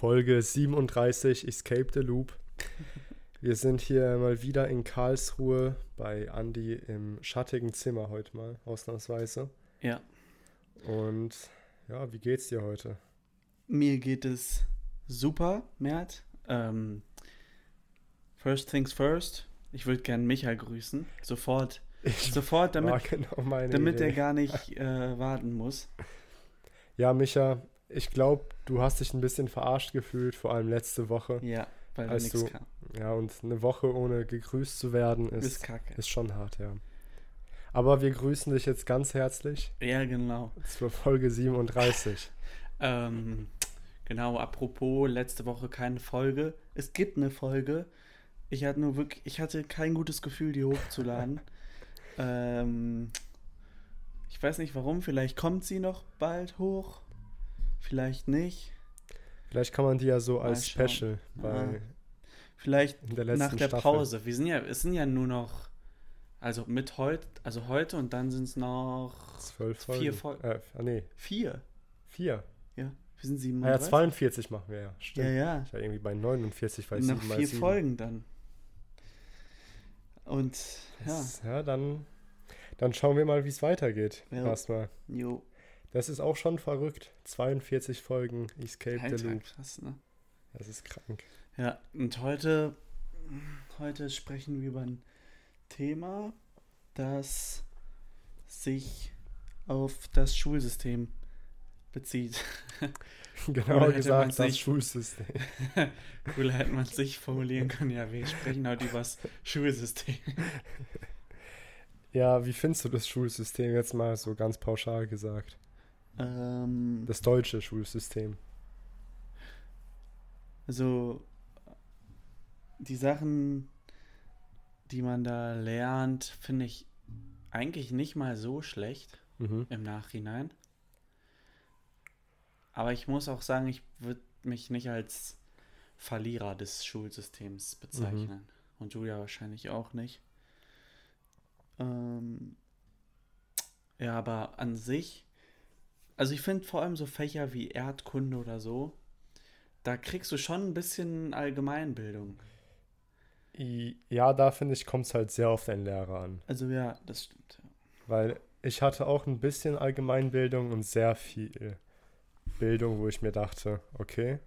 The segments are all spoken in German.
Folge 37 Escape the Loop. Wir sind hier mal wieder in Karlsruhe bei Andy im schattigen Zimmer heute mal, ausnahmsweise. Ja. Und ja, wie geht's dir heute? Mir geht es super, Mert. Ähm, first things first. Ich würde gerne Michael grüßen. Sofort. Ich Sofort, damit, genau damit Idee. er gar nicht äh, warten muss. Ja, Micha, ich glaube, du hast dich ein bisschen verarscht gefühlt, vor allem letzte Woche. Ja, weil Als du- kam. Ja, und eine Woche ohne gegrüßt zu werden Ist ist, kacke. ist schon hart, ja. Aber wir grüßen dich jetzt ganz herzlich Ja, genau. zur Folge 37. Ähm, genau, apropos, letzte Woche keine Folge. Es gibt eine Folge. Ich hatte nur wirklich, ich hatte kein gutes Gefühl, die hochzuladen. ähm, ich weiß nicht warum, vielleicht kommt sie noch bald hoch. Vielleicht nicht. Vielleicht kann man die ja so Mal als schauen. Special bei Ah. Vielleicht der nach der Staffel. Pause. Wir sind ja, es sind ja nur noch, also mit heute, also heute und dann sind es noch Zwölf Folgen. Vier Folgen. Äh, ah, nee, vier. vier. Ja, wir sind Ah, ja, 37. 42 machen wir ja. ja, Stimmt. ja. Ich war irgendwie bei 49, weil 7 mal vier 7. Folgen dann. Und ja, Das, ja, dann, dann schauen wir mal, wie es weitergeht. Ja. Erstmal. jo, Das ist auch schon verrückt. 42 Folgen Escape the Alter, Loop. krass, ne? Das ist krank. Ja, und heute, heute sprechen wir über ein Thema, das sich auf das Schulsystem bezieht. Genau gesagt, das Schulsystem. Cooler hätte man sich formulieren können. Ja, wir sprechen heute über das Schulsystem. Ja, wie findest du das Schulsystem jetzt mal so ganz pauschal gesagt? Ähm, Das deutsche Schulsystem. also, die Sachen, die man da lernt, finde ich eigentlich nicht mal so schlecht. Mhm. im Nachhinein. Aber ich muss auch sagen, ich würde mich nicht als Verlierer des Schulsystems bezeichnen. Und du ja wahrscheinlich auch nicht. Ähm, ja, aber an sich, also ich finde vor allem so Fächer wie Erdkunde oder so, da kriegst du schon ein bisschen Allgemeinbildung. Ja, da finde ich, kommt es halt sehr auf den Lehrer an. Also ja, das stimmt. ja. Weil ich hatte auch ein bisschen Allgemeinbildung und sehr viel Bildung, wo ich mir dachte, okay,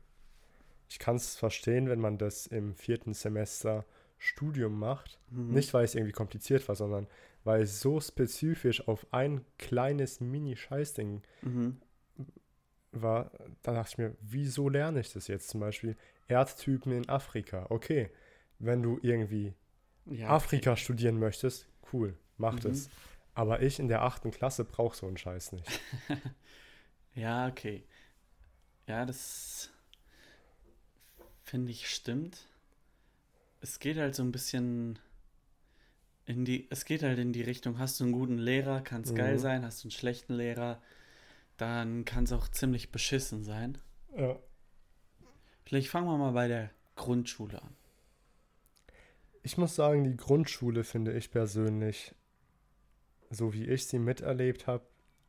ich kann es verstehen, wenn man das im vierten Semester Studium macht. Mhm. Nicht, weil es irgendwie kompliziert war, sondern weil es so spezifisch auf ein kleines Mini-Scheißding Mhm. war. Da dachte ich mir, wieso lerne ich das jetzt? Zum Beispiel Erdtypen in Afrika. Okay, wenn du irgendwie Ja, Afrika studieren möchtest, cool, mach Mhm. das. Aber ich in der achten Klasse brauche so einen Scheiß nicht. Ja, okay. Ja, das finde ich stimmt. Es geht halt so ein bisschen in die, es geht halt in die Richtung, hast du einen guten Lehrer, kann es geil Mhm. sein, hast du einen schlechten Lehrer, dann kann es auch ziemlich beschissen sein. Ja. Vielleicht fangen wir mal bei der Grundschule an. Ich muss sagen, die Grundschule finde ich persönlich, so wie ich sie miterlebt habe,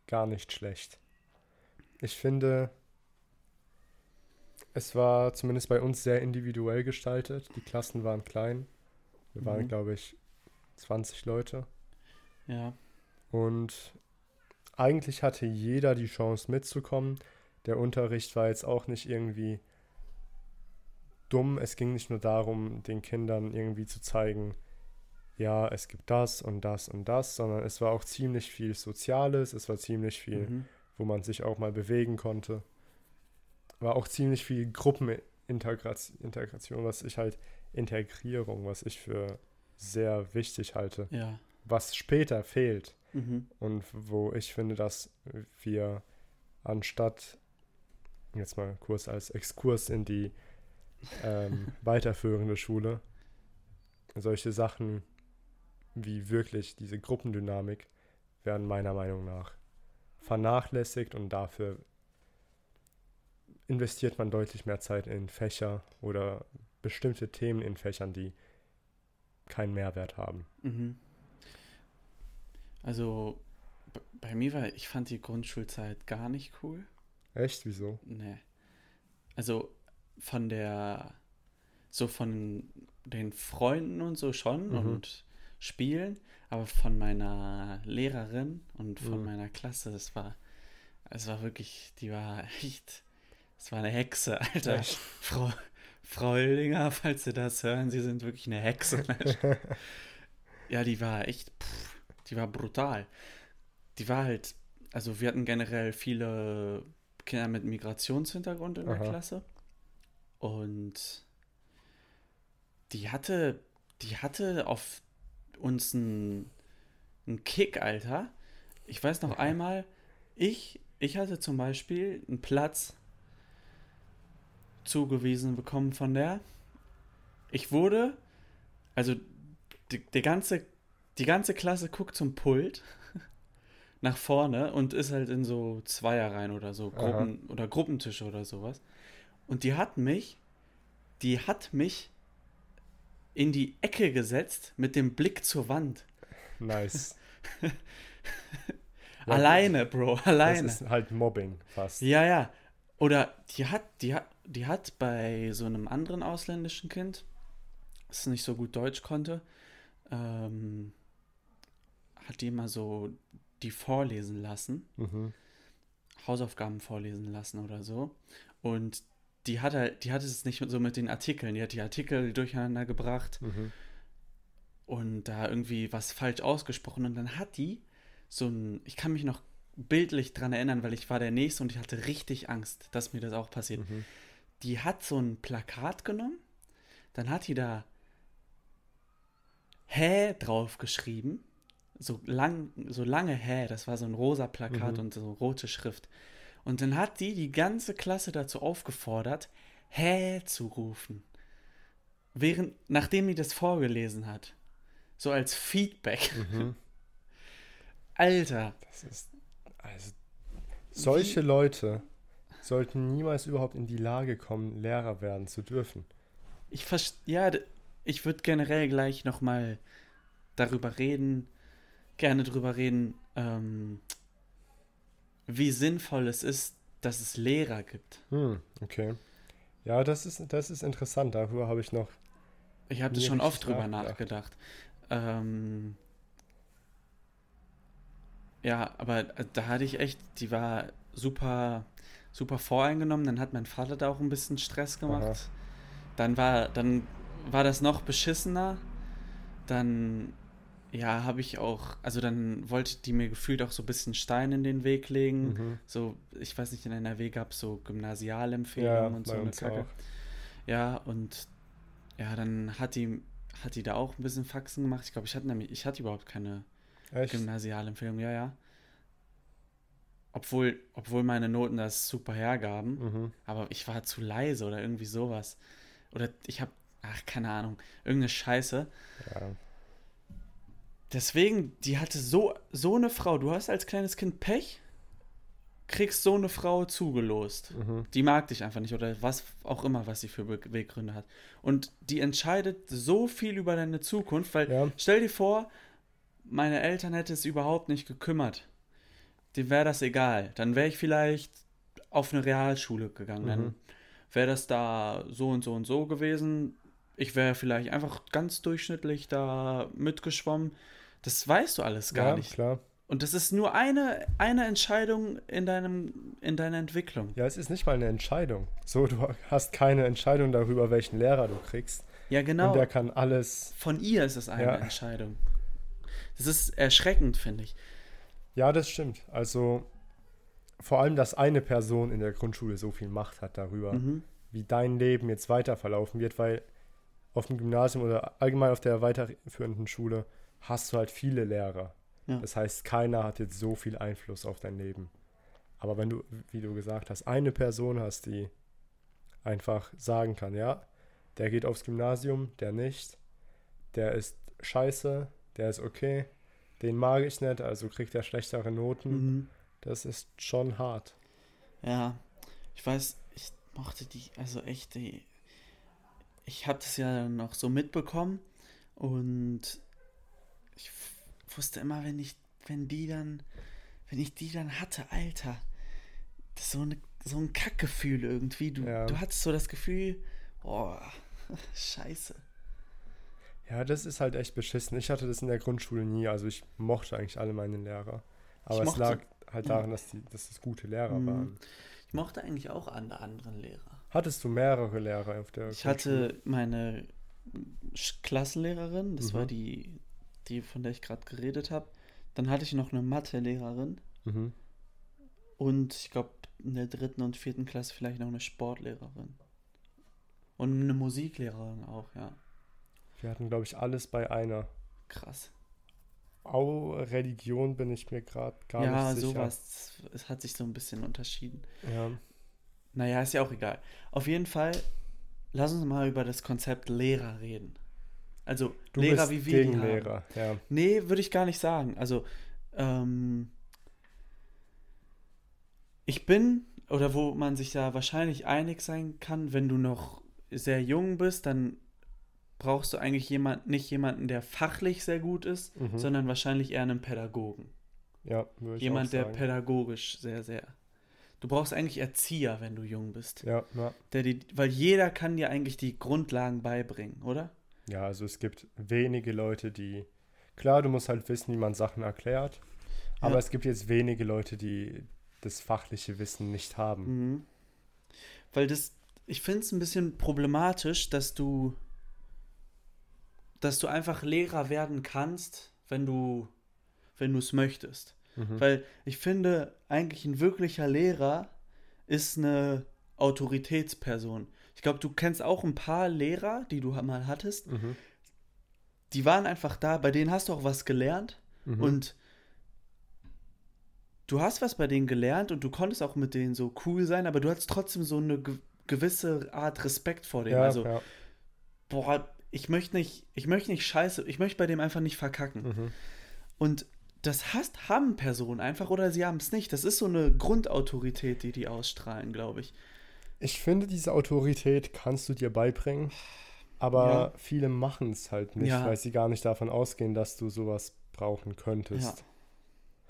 gar nicht schlecht. Ich finde, es war zumindest bei uns sehr individuell gestaltet. Die Klassen waren klein. Wir waren, Mhm. glaube ich, 20 Leute. Ja, Und eigentlich hatte jeder die Chance mitzukommen. Der Unterricht war jetzt auch nicht irgendwie dumm. Es ging nicht nur darum, den Kindern irgendwie zu zeigen, ja, es gibt das und das und das, sondern es war auch ziemlich viel Soziales, es war ziemlich viel, mhm. wo man sich auch mal bewegen konnte. War auch ziemlich viel Gruppenintegration, Integration, was ich halt, Integrierung, was ich für sehr wichtig halte, ja, was später fehlt. mhm. Und wo ich finde, dass wir anstatt, jetzt mal kurz als Exkurs in die ähm, weiterführende Schule, solche Sachen wie wirklich diese Gruppendynamik werden meiner Meinung nach vernachlässigt und dafür investiert man deutlich mehr Zeit in Fächer oder bestimmte Themen in Fächern, die keinen Mehrwert haben. Mhm. Also bei mir war, ich fand die Grundschulzeit gar nicht cool. Echt? Wieso? Nee. Also von der, so von den Freunden und so schon Mhm. und Spielen, aber von meiner Lehrerin und von Mhm. meiner Klasse, das war, es war wirklich, die war echt, es war eine Hexe, Alter. Echt? Frau, Frau Oeldinger, falls Sie das hören, Sie sind wirklich eine Hexe. Ja, die war echt, pff, die war brutal. Die war halt, also wir hatten generell viele Kinder mit Migrationshintergrund in der Aha. Klasse. Und die hatte, die hatte auf uns einen, einen Kick, Alter. Ich weiß noch einmal, ich, ich hatte zum Beispiel einen Platz zugewiesen bekommen von der. Ich wurde, also die, die, ganze, die ganze Klasse guckt zum Pult nach vorne und ist halt in so Zweierreihen oder so, Aha. Gruppen oder Gruppentische oder sowas. Und die hat mich, die hat mich in die Ecke gesetzt mit dem Blick zur Wand. Nice. Alleine, Bro, alleine. Das ist halt Mobbing fast. Ja, ja. Oder die hat, die hat, die hat bei so einem anderen ausländischen Kind, das nicht so gut Deutsch konnte, ähm, hat die immer so die vorlesen lassen, Mhm. Hausaufgaben vorlesen lassen oder so. Und die hat halt, die hatte es nicht so mit den Artikeln, die hat die Artikel durcheinander gebracht Mhm. und da irgendwie was falsch ausgesprochen und dann hat die so ein, ich kann mich noch bildlich dran erinnern, weil ich war der Nächste und ich hatte richtig Angst, dass mir das auch passiert. Mhm. Die hat so ein Plakat genommen, dann hat die da Hä drauf geschrieben, so lang, so lange Hä, das war so ein rosa Plakat Mhm. und so rote Schrift. Und dann hat die die ganze Klasse dazu aufgefordert, Hä zu rufen. Während, nachdem die das vorgelesen hat. So als Feedback. Mhm. Alter. Das ist. Also, solche Leute sollten niemals überhaupt in die Lage kommen, Lehrer werden zu dürfen. Ich verstehe, ja, ich würde generell gleich nochmal darüber reden, gerne drüber reden, ähm, wie sinnvoll es ist, dass es Lehrer gibt. Hm, okay. Ja, das ist, das ist interessant. Darüber habe ich noch. Ich habe Nie schon oft drüber nachgedacht. nachgedacht. Ähm, ja, aber äh, da hatte ich echt, die war super, super voreingenommen. Dann hat mein Vater da auch ein bisschen Stress gemacht. Aha. Dann war, dann war das noch beschissener. Dann, ja, habe ich auch, also dann wollte die mir gefühlt auch so ein bisschen Stein in den Weg legen. Mhm. So, ich weiß nicht, in NRW gab es so Ja, Gymnasialempfehlungen und so eine Kacke. auch. Ja, und ja, dann hat die, hat die da auch ein bisschen Faxen gemacht. Ich glaube, ich hatte nämlich, ich hatte überhaupt keine Echt? Gymnasialempfehlung, ja, ja. Obwohl, obwohl meine Noten das super hergaben, Mhm. aber ich war zu leise oder irgendwie sowas. Oder ich habe, ach, keine Ahnung, irgendeine Scheiße. Ja. Deswegen, die hatte so, so eine Frau. Du hast als kleines Kind Pech, kriegst so eine Frau zugelost. Mhm. Die mag dich einfach nicht oder was auch immer, was sie für Beweggründe hat. Und die entscheidet so viel über deine Zukunft, weil Ja. stell dir vor, meine Eltern hätte es überhaupt nicht gekümmert. Dem wäre das egal. Dann wäre ich vielleicht auf eine Realschule gegangen. Dann Mhm. wäre das da so und so und so gewesen. Ich wäre vielleicht einfach ganz durchschnittlich da mitgeschwommen. Das weißt du alles gar ja, nicht. klar. Und das ist nur eine, eine Entscheidung in, deinem, in deiner Entwicklung. Ja, es ist nicht mal eine Entscheidung. So, du hast keine Entscheidung darüber, welchen Lehrer du kriegst. Ja, genau. Und der kann alles. Von ihr ist es eine Ja. Entscheidung. Das ist erschreckend, finde ich. Ja, das stimmt. Also vor allem, dass eine Person in der Grundschule so viel Macht hat darüber, Mhm. wie dein Leben jetzt weiter verlaufen wird, weil auf dem Gymnasium oder allgemein auf der weiterführenden Schule hast du halt viele Lehrer. Ja. Das heißt, keiner hat jetzt so viel Einfluss auf dein Leben. Aber wenn du, wie du gesagt hast, eine Person hast, die einfach sagen kann, ja, der geht aufs Gymnasium, der nicht, der ist scheiße, der ist okay, den mag ich nicht, also kriegt er schlechtere Noten. Mhm. Das ist schon hart. Ja, ich weiß, ich mochte die, also echt, die, ich habe das ja noch so mitbekommen und ich wusste immer, wenn ich, wenn die dann, wenn ich die dann hatte, Alter, das ist so eine, so ein Kackgefühl irgendwie. Du, Ja. du hattest so das Gefühl, oh, scheiße. Ja, das ist halt echt beschissen. Ich hatte das in der Grundschule nie. Also ich mochte eigentlich alle meine Lehrer. Aber es mochte- lag halt ja. daran, dass, die, dass das gute Lehrer Mhm. waren. Ich mochte eigentlich auch alle anderen Lehrer. Hattest du mehrere Lehrer auf der Ich hatte meine Klassenlehrerin, das war Mhm. die, die, von der ich gerade geredet habe. Dann hatte ich noch eine Mathelehrerin Mhm. und ich glaube in der dritten und vierten Klasse vielleicht noch eine Sportlehrerin. Und eine Musiklehrerin auch, ja. Wir hatten, glaube ich, alles bei einer. Krass. Au, Religion bin ich mir gerade gar ja, nicht sicher. sowas. Es hat sich so ein bisschen unterschieden. Ja. Naja, ist ja auch egal. Auf jeden Fall, lass uns mal über das Konzept Lehrer reden. Also Du Lehrer, wie wir gegen haben. Lehrer. Ja. Nee, würde ich gar nicht sagen. Also, ähm, ich bin, oder wo man sich da wahrscheinlich einig sein kann, wenn du noch sehr jung bist, dann brauchst du eigentlich jemand, nicht jemanden, der fachlich sehr gut ist, Mhm. sondern wahrscheinlich eher einen Pädagogen. ja, würde ich Jemand, der pädagogisch sehr, sehr. Du brauchst eigentlich Erzieher, wenn du jung bist. Ja, ja. Der die, weil jeder kann dir eigentlich die Grundlagen beibringen, oder? ja, also es gibt wenige Leute, die. Klar, du musst halt wissen, wie man Sachen erklärt. Aber Ja. es gibt jetzt wenige Leute, die das fachliche Wissen nicht haben. Mhm. Weil das, ich finde es ein bisschen problematisch, dass du, dass du einfach Lehrer werden kannst, wenn du, wenn du es möchtest. Mhm. Weil ich finde, eigentlich ein wirklicher Lehrer ist eine Autoritätsperson. Ich glaube, du kennst auch ein paar Lehrer, die du mal hattest. Mhm. Die waren einfach da, bei denen hast du auch was gelernt. Mhm. Und du hast was bei denen gelernt und du konntest auch mit denen so cool sein, aber du hattest trotzdem so eine ge gewisse Art Respekt vor denen. ja, also, ja. boah, ich möchte nicht, ich möchte nicht scheiße, ich möchte bei dem einfach nicht verkacken. Mhm. Und das hast, haben Personen einfach oder sie haben es nicht. Das ist so eine Grundautorität, die die ausstrahlen, glaube ich. Ich finde, diese Autorität kannst du dir beibringen, aber Ja. viele machen es halt nicht, Ja. weil sie gar nicht davon ausgehen, dass du sowas brauchen Ja. könntest.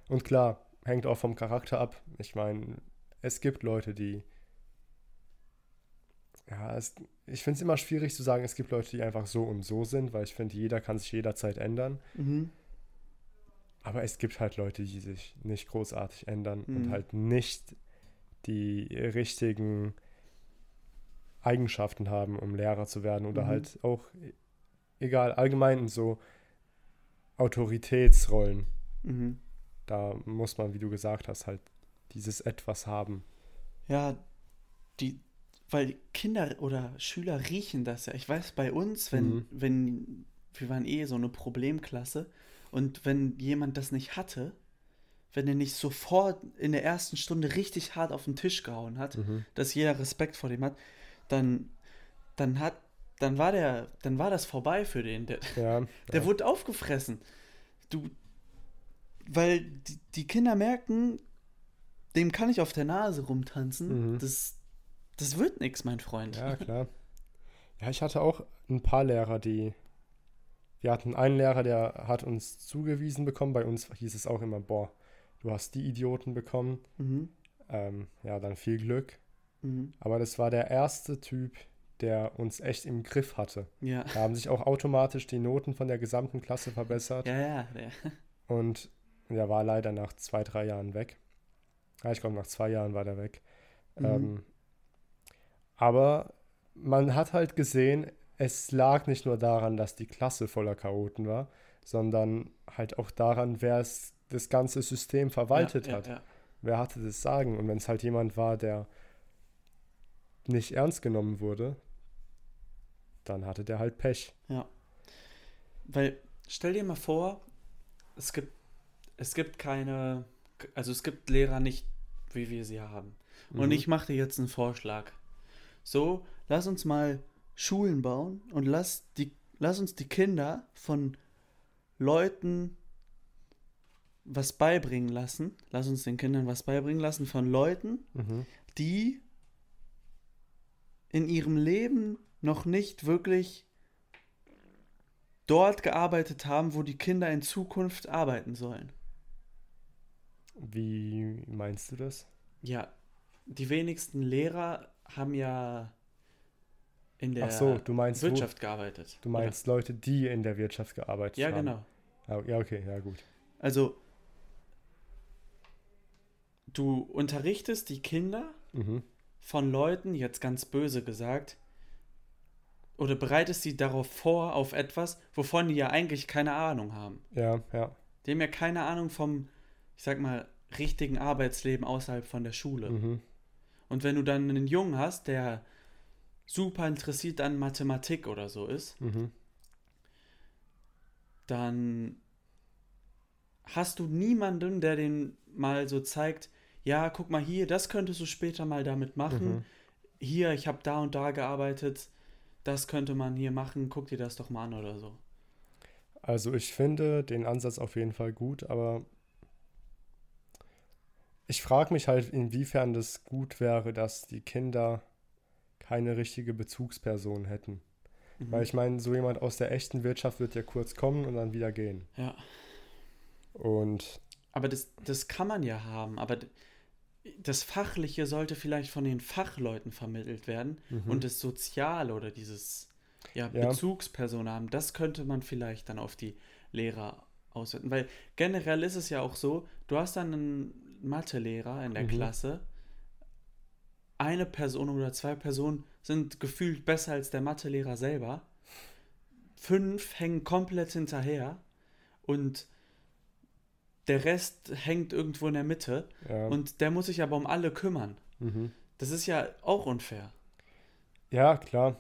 Und klar, hängt auch vom Charakter ab. Ich meine, es gibt Leute, die. Ja, es, ich finde es immer schwierig zu sagen, es gibt Leute, die einfach so und so sind, weil ich finde, jeder kann sich jederzeit ändern. Mhm. Aber es gibt halt Leute, die sich nicht großartig ändern Mhm. und halt nicht die richtigen Eigenschaften haben, um Lehrer zu werden oder Mhm. halt auch, egal, allgemein in so Autoritätsrollen. Mhm. Da muss man, wie du gesagt hast, halt dieses Etwas haben. Ja, die, weil Kinder oder Schüler riechen das ja. Ich weiß, bei uns, wenn, Mhm. wenn, wir waren eh so eine Problemklasse und wenn jemand das nicht hatte, wenn er nicht sofort in der ersten Stunde richtig hart auf den Tisch gehauen hat, Mhm. dass jeder Respekt vor dem hat, dann, dann hat, dann war der, dann war das vorbei für den. Der, Ja, der ja. wurde aufgefressen. Du, weil die, die Kinder merken, dem kann ich auf der Nase rumtanzen. Mhm. Das, das wird nichts, mein Freund. ja, klar. Ja, ich hatte auch ein paar Lehrer, die. Wir hatten einen Lehrer, der hat uns zugewiesen bekommen. Bei uns hieß es auch immer, boah, du hast die Idioten bekommen. Mhm. Ähm, ja, dann viel Glück. Mhm. Aber das war der erste Typ, der uns echt im Griff hatte. Ja. Da haben sich auch automatisch die Noten von der gesamten Klasse verbessert. Ja, ja. Der, Und der war leider nach zwei, drei Jahren weg. Ja, ich glaube, nach zwei Jahren war der weg. Mhm. Ähm, aber man hat halt gesehen, es lag nicht nur daran, dass die Klasse voller Chaoten war, sondern halt auch daran, wer es das ganze System verwaltet ja, hat. Ja, ja. Wer hatte das Sagen? Und wenn es halt jemand war, der nicht ernst genommen wurde, dann hatte der halt Pech. Weil, stell dir mal vor, es gibt, es gibt keine, also es gibt Lehrer nicht, wie wir sie haben. Und Mhm. ich mache dir jetzt einen Vorschlag. So, lass uns mal Schulen bauen und lass, die, lass uns die Kinder von Leuten was beibringen lassen. Lass uns den Kindern was beibringen lassen von Leuten, Mhm. die in ihrem Leben noch nicht wirklich dort gearbeitet haben, wo die Kinder in Zukunft arbeiten sollen. Wie meinst du das? Ja, die wenigsten Lehrer haben ja in der so, meinst wo- Wirtschaft gearbeitet. Du meinst Leute, die in der Wirtschaft gearbeitet Oder? Ja, haben? genau. Ah, Ja, okay, ja gut. Also, du unterrichtest die Kinder Mhm. von Leuten, jetzt ganz böse gesagt, oder bereitest sie darauf vor, auf etwas, wovon die ja eigentlich keine Ahnung haben. Ja, ja. Die haben ja keine Ahnung vom, ich sag mal, richtigen Arbeitsleben außerhalb von der Schule. Mhm. Und wenn du dann einen Jungen hast, der super interessiert an Mathematik oder so ist, Mhm. dann hast du niemanden, der den mal so zeigt, ja, guck mal hier, das könntest du später mal damit machen. Mhm. Hier, ich habe da und da gearbeitet, das könnte man hier machen, guck dir das doch mal an oder so. Also ich finde den Ansatz auf jeden Fall gut, aber ich frage mich halt, inwiefern das gut wäre, dass die Kinder keine richtige Bezugsperson hätten. Mhm. Weil ich meine, so jemand aus der echten Wirtschaft wird ja kurz kommen und dann wieder gehen. Ja, Und aber das, das kann man ja haben, aber das Fachliche sollte vielleicht von den Fachleuten vermittelt werden mhm. und das Soziale oder dieses ja, Ja. Bezugsperson haben, das könnte man vielleicht dann auf die Lehrer ausweiten. Weil generell ist es ja auch so, du hast dann einen Mathelehrer in der Mhm. Klasse, eine Person oder zwei Personen sind gefühlt besser als der Mathelehrer selber, fünf hängen komplett hinterher und der Rest hängt irgendwo in der Mitte ja, und der muss sich aber um alle kümmern. mhm. Das ist ja auch unfair. ja, klar.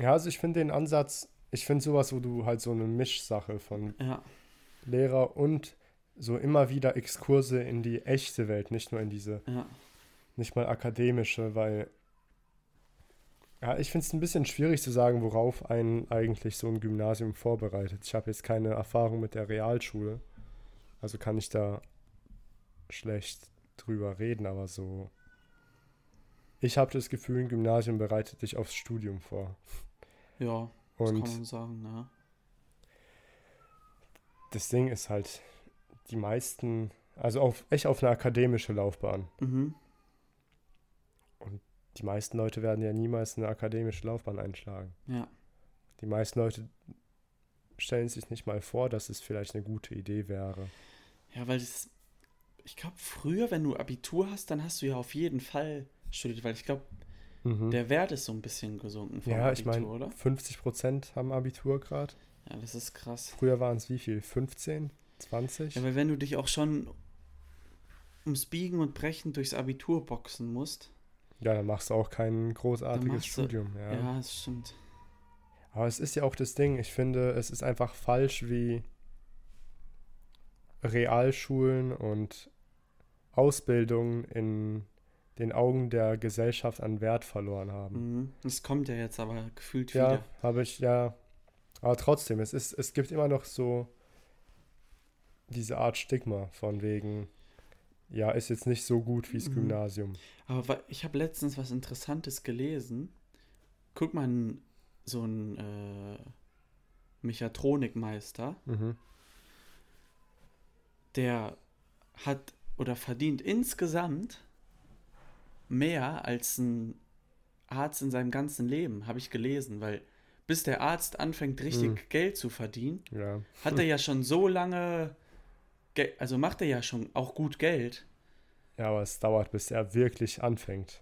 Ja, also ich finde den Ansatz, ich finde sowas, wo du halt so eine Mischsache von Ja. Lehrer und so immer wieder Exkurse in die echte Welt, nicht nur in diese Ja. nicht mal akademische, weil ja, ich finde es ein bisschen schwierig zu sagen, worauf einen eigentlich so ein Gymnasium vorbereitet. Ich habe jetzt keine Erfahrung mit der Realschule, also kann ich da schlecht drüber reden, aber so. Ich habe das Gefühl, ein Gymnasium bereitet dich aufs Studium vor. Ja, das kann Und man sagen, ne? das Ding ist halt, die meisten, also auf, echt auf eine akademische Laufbahn. Mhm. Die meisten Leute werden ja niemals eine akademische Laufbahn einschlagen. Ja. Die meisten Leute stellen sich nicht mal vor, dass es vielleicht eine gute Idee wäre. Ja, weil das, ich glaube, früher, wenn du Abitur hast, dann hast du ja auf jeden Fall studiert, weil ich glaube, Mhm. der Wert ist so ein bisschen gesunken vom Ja, ich Abitur, meine, oder? 50 Prozent haben Abitur gerade. Ja, das ist krass. Früher waren es wie viel? 15? 20? Ja, weil wenn du dich auch schon ums Biegen und Brechen durchs Abitur boxen musst. Ja, dann machst du auch kein großartiges machst du- Studium. Ja. Ja, das stimmt. Aber es ist ja auch das Ding, ich finde, es ist einfach falsch, wie Realschulen und Ausbildung in den Augen der Gesellschaft an Wert verloren haben. Mhm. Das kommt ja jetzt aber gefühlt Ja, wieder. habe ich, ja. Aber trotzdem, es ist, es gibt immer noch so diese Art Stigma von wegen, ja, ist jetzt nicht so gut wie das Mhm. Gymnasium. Aber ich habe letztens was Interessantes gelesen. Guck mal, so ein äh, Mechatronikmeister, Mhm. der hat oder verdient insgesamt mehr als ein Arzt in seinem ganzen Leben, habe ich gelesen, weil bis der Arzt anfängt, richtig Mhm. Geld zu verdienen, Ja. hat er ja schon so lange, also macht er ja schon auch gut Geld. ja, aber es dauert, bis er wirklich anfängt.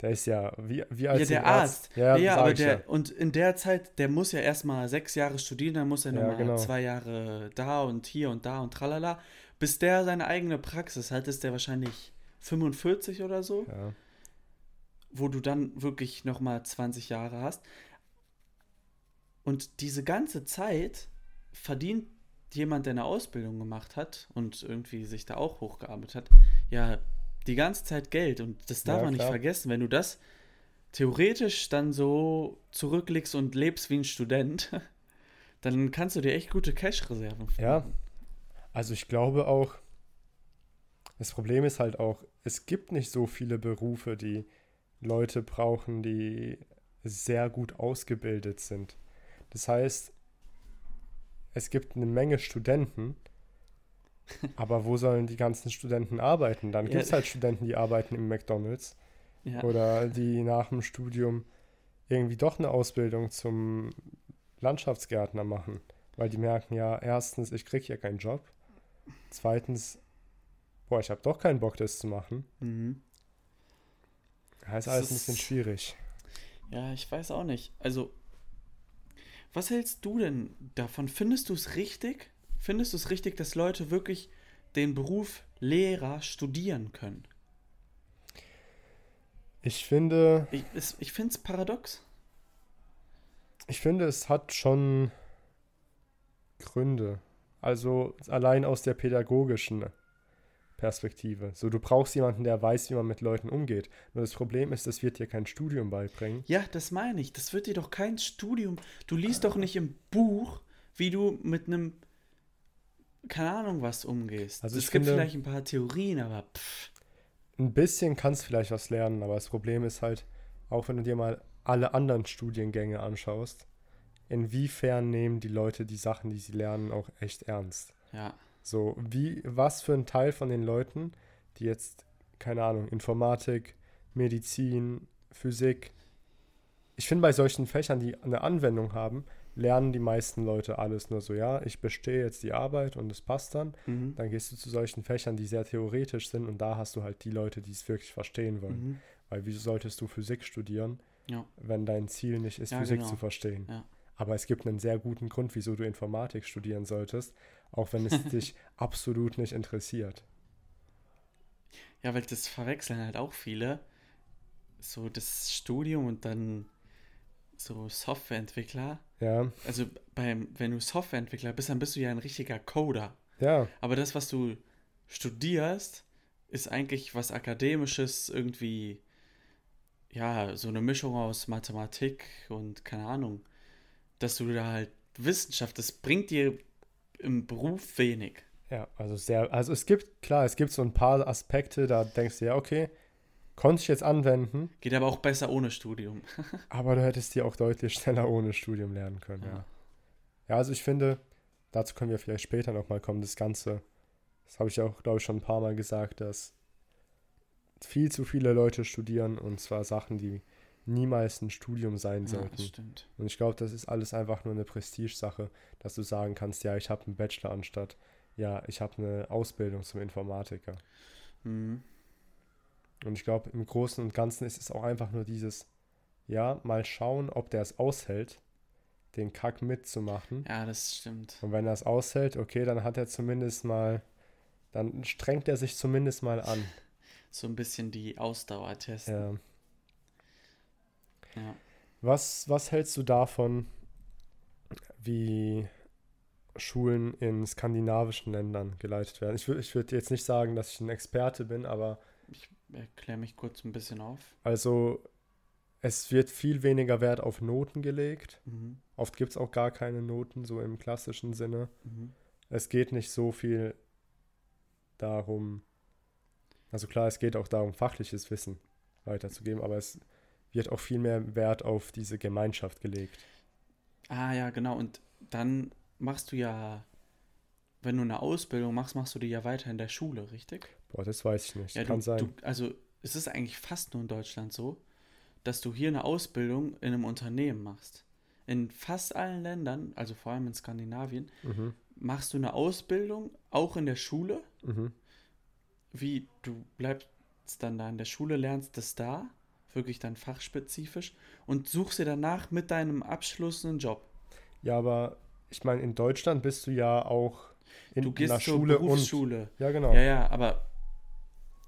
Der ist ja, wie, wie als ja, der ein Arzt. Ja, Ja, aber der, ja. und in der Zeit, der muss ja erstmal sechs Jahre studieren, dann muss er Ja, nochmal genau. zwei Jahre da und hier und da und tralala. Bis der seine eigene Praxis hat, ist der wahrscheinlich 45 oder so, Ja. wo du dann wirklich nochmal 20 Jahre hast. Und diese ganze Zeit verdient jemand, der eine Ausbildung gemacht hat und irgendwie sich da auch hochgearbeitet hat, ja, die ganze Zeit Geld. Und das darf Ja, man nicht klar. vergessen. Wenn du das theoretisch dann so zurücklegst und lebst wie ein Student, dann kannst du dir echt gute Cash-Reserven Ja. Also ich glaube auch, das Problem ist halt auch, es gibt nicht so viele Berufe, die Leute brauchen, die sehr gut ausgebildet sind. Das heißt, es gibt eine Menge Studenten, Aber wo sollen die ganzen Studenten arbeiten? Dann Ja. gibt es halt Studenten, die arbeiten im McDonalds Ja. oder die nach dem Studium irgendwie doch eine Ausbildung zum Landschaftsgärtner machen, weil die merken, ja, erstens, ich kriege hier keinen Job. Zweitens, boah, ich habe doch keinen Bock, das zu machen. Mhm. Heißt Das alles ein bisschen ist- schwierig. Ja, ich weiß auch nicht. Also, was hältst du denn davon? Findest du es richtig? Findest du es richtig, dass Leute wirklich den Beruf Lehrer studieren können? Ich finde, Ich, ich finde es paradox. ich finde, es hat schon Gründe. Also allein aus der pädagogischen Perspektive. So, du brauchst jemanden, der weiß, wie man mit Leuten umgeht. Nur das Problem ist, das wird dir kein Studium beibringen. Ja, das meine ich. Das wird dir doch kein Studium. Du liest doch nicht im Buch, wie du mit einem, keine Ahnung, was umgehst. Also es gibt vielleicht ein paar Theorien, aber pff, Ein bisschen kannst vielleicht was lernen, aber das Problem ist halt, auch wenn du dir mal alle anderen Studiengänge anschaust, inwiefern nehmen die Leute die Sachen, die sie lernen, auch echt ernst. ja. So, wie, was für ein Teil von den Leuten, die jetzt, keine Ahnung, Informatik, Medizin, Physik, ich finde bei solchen Fächern, die eine Anwendung haben, lernen die meisten Leute alles nur so, ja, ich bestehe jetzt die Arbeit und es passt dann. Mhm. Dann gehst du zu solchen Fächern, die sehr theoretisch sind und da hast du halt die Leute, die es wirklich verstehen wollen. Mhm. Weil wieso solltest du Physik studieren, Ja. wenn dein Ziel nicht ist, Ja, Physik genau. zu verstehen? Ja. Aber es gibt einen sehr guten Grund, wieso du Informatik studieren solltest, auch wenn es dich absolut nicht interessiert. Ja, weil das verwechseln halt auch viele. So das Studium und dann so Softwareentwickler. Ja, Also beim, wenn du Softwareentwickler bist, dann bist du ja ein richtiger Coder. ja, Aber das, was du studierst, ist eigentlich was Akademisches, irgendwie, ja, so eine Mischung aus Mathematik und keine Ahnung. Dass du da halt Wissenschaft, das bringt dir im Beruf wenig. ja, also sehr, also es gibt, klar, es gibt so ein paar Aspekte, da denkst du ja, okay, konnte ich jetzt anwenden, Geht aber auch besser ohne Studium. aber du hättest die auch deutlich schneller ohne Studium lernen können, ja. Ja, also ich finde, dazu können wir vielleicht später nochmal kommen, das Ganze, das habe ich auch, glaube ich, schon ein paar Mal gesagt, dass viel zu viele Leute studieren und zwar Sachen, die niemals ein Studium sein Ja, sollten. das stimmt. Und ich glaube, das ist alles einfach nur eine Prestigesache, dass du sagen kannst, ja, ich habe einen Bachelor anstatt, ja, ich habe eine Ausbildung zum Informatiker. Mhm. Und ich glaube, im Großen und Ganzen ist es auch einfach nur dieses, ja, mal schauen, ob der es aushält, den Kack mitzumachen. Ja, das stimmt. Und wenn er es aushält, okay, dann hat er zumindest mal, dann strengt er sich zumindest mal an. So ein bisschen die Ausdauer testen. Ja. Was, was hältst du davon, wie Schulen in skandinavischen Ländern geleitet werden? Ich, ich würde jetzt nicht sagen, dass ich ein Experte bin, aber Ich erkläre mich kurz ein bisschen auf. also es wird viel weniger Wert auf Noten gelegt. Mhm. Oft gibt es auch gar keine Noten, so im klassischen Sinne. Mhm. Es geht nicht so viel darum, also klar, es geht auch darum, fachliches Wissen weiterzugeben, aber es wird auch viel mehr Wert auf diese Gemeinschaft gelegt. Ah ja, genau. Und dann machst du ja, wenn du eine Ausbildung machst, machst du die ja weiter in der Schule, richtig? Boah, das weiß ich nicht. Ja, Kann du, sein. Du, also es ist eigentlich fast nur in Deutschland so, dass du hier eine Ausbildung in einem Unternehmen machst. In fast allen Ländern, also vor allem in Skandinavien, Mhm. machst du eine Ausbildung auch in der Schule. Mhm. Wie du bleibst dann da in der Schule, lernst das da, wirklich dann fachspezifisch und suchst dir danach mit deinem Abschluss einen Job. Ja, aber ich meine, in Deutschland bist du ja auch in Du gehst einer zur Schule Berufsschule. und. Ja, genau. Ja, ja, aber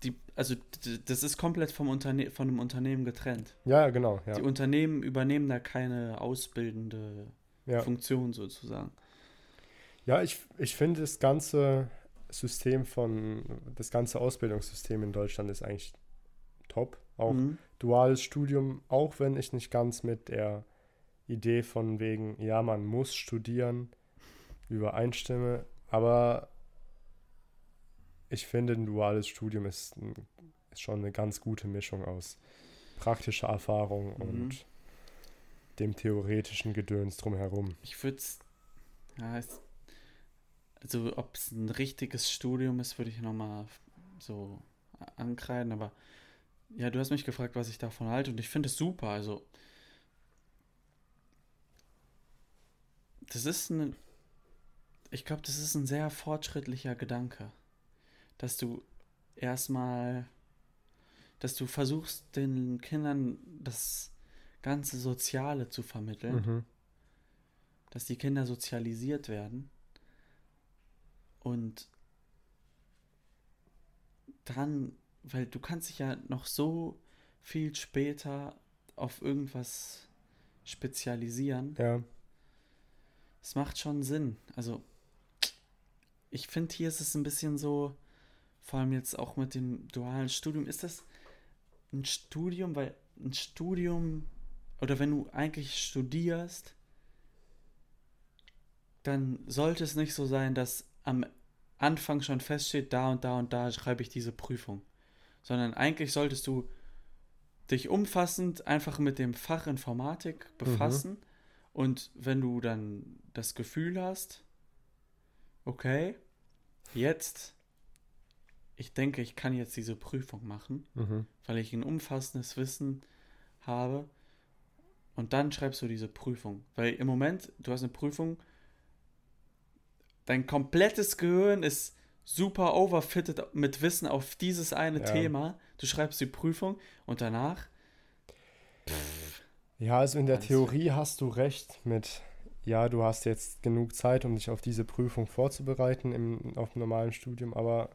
die, also das ist komplett vom Unterne von dem Unternehmen getrennt. Ja, ja, genau. Ja. Die Unternehmen übernehmen da keine ausbildende Ja, Funktion sozusagen. ja ich, ich finde das ganze System von, das ganze Ausbildungssystem in Deutschland ist eigentlich top. Auch Mhm. duales Studium, auch wenn ich nicht ganz mit der Idee von wegen, ja, man muss studieren, übereinstimme. Aber ich finde, ein duales Studium ist, ist schon eine ganz gute Mischung aus praktischer Erfahrung Mhm. und dem theoretischen Gedöns drumherum. Ich würde es. Ja, es, also ob es ein richtiges Studium ist, würde ich nochmal so ankreiden, aber ja, du hast mich gefragt, was ich davon halte und ich finde es super. Also, das ist ein, ich glaube, das ist ein sehr fortschrittlicher Gedanke, dass du erstmal, dass du versuchst, den Kindern das ganze Soziale zu vermitteln, Mhm. dass die Kinder sozialisiert werden und dann, weil du kannst dich ja noch so viel später auf irgendwas spezialisieren. Ja. Es macht schon Sinn. Also, ich finde, hier ist es ein bisschen so, vor allem jetzt auch mit dem dualen Studium, ist das ein Studium, weil ein Studium, oder wenn du eigentlich studierst, dann sollte es nicht so sein, dass am Anfang schon feststeht, da und da und da schreibe ich diese Prüfung. Sondern eigentlich solltest du dich umfassend einfach mit dem Fach Informatik befassen. Und wenn du dann das Gefühl hast, okay, jetzt, ich denke, ich kann jetzt diese Prüfung machen, Mhm. weil ich ein umfassendes Wissen habe. Und dann schreibst du diese Prüfung. Weil im Moment, du hast eine Prüfung, dein komplettes Gehirn ist super overfitted mit Wissen auf dieses eine Ja. Thema. Du schreibst die Prüfung und danach, Ja, also in der Theorie hast du recht mit, ja, du hast jetzt genug Zeit, um dich auf diese Prüfung vorzubereiten im, auf dem normalen Studium, aber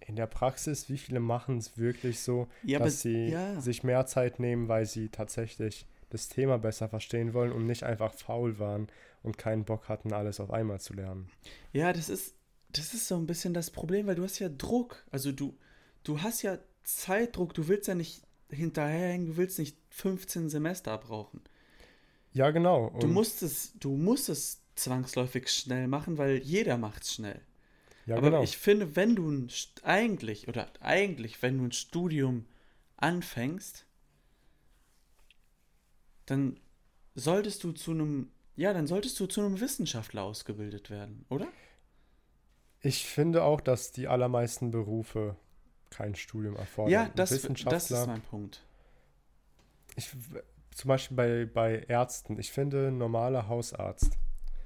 in der Praxis, wie viele machen es wirklich so, ja, dass sie ja. sich mehr Zeit nehmen, weil sie tatsächlich das Thema besser verstehen wollen und nicht einfach faul waren und keinen Bock hatten, alles auf einmal zu lernen. Ja, das ist, das ist so ein bisschen das Problem, weil du hast ja Druck. Also du, du hast ja Zeitdruck, du willst ja nicht hinterherhängen, du willst nicht 15 Semester brauchen. Ja, genau. Du und- musst es, du musst es zwangsläufig schnell machen, weil jeder macht es schnell. ja, Aber genau. ich finde, wenn du ein, eigentlich, oder eigentlich, wenn du ein Studium anfängst, dann solltest du zu einem, ja, dann solltest du zu einem Wissenschaftler ausgebildet werden, oder? Ich finde auch, dass die allermeisten Berufe kein Studium erfordern. ja, das, das ist mein Punkt. ich, zum Beispiel bei, bei Ärzten, ich finde, ein normaler Hausarzt.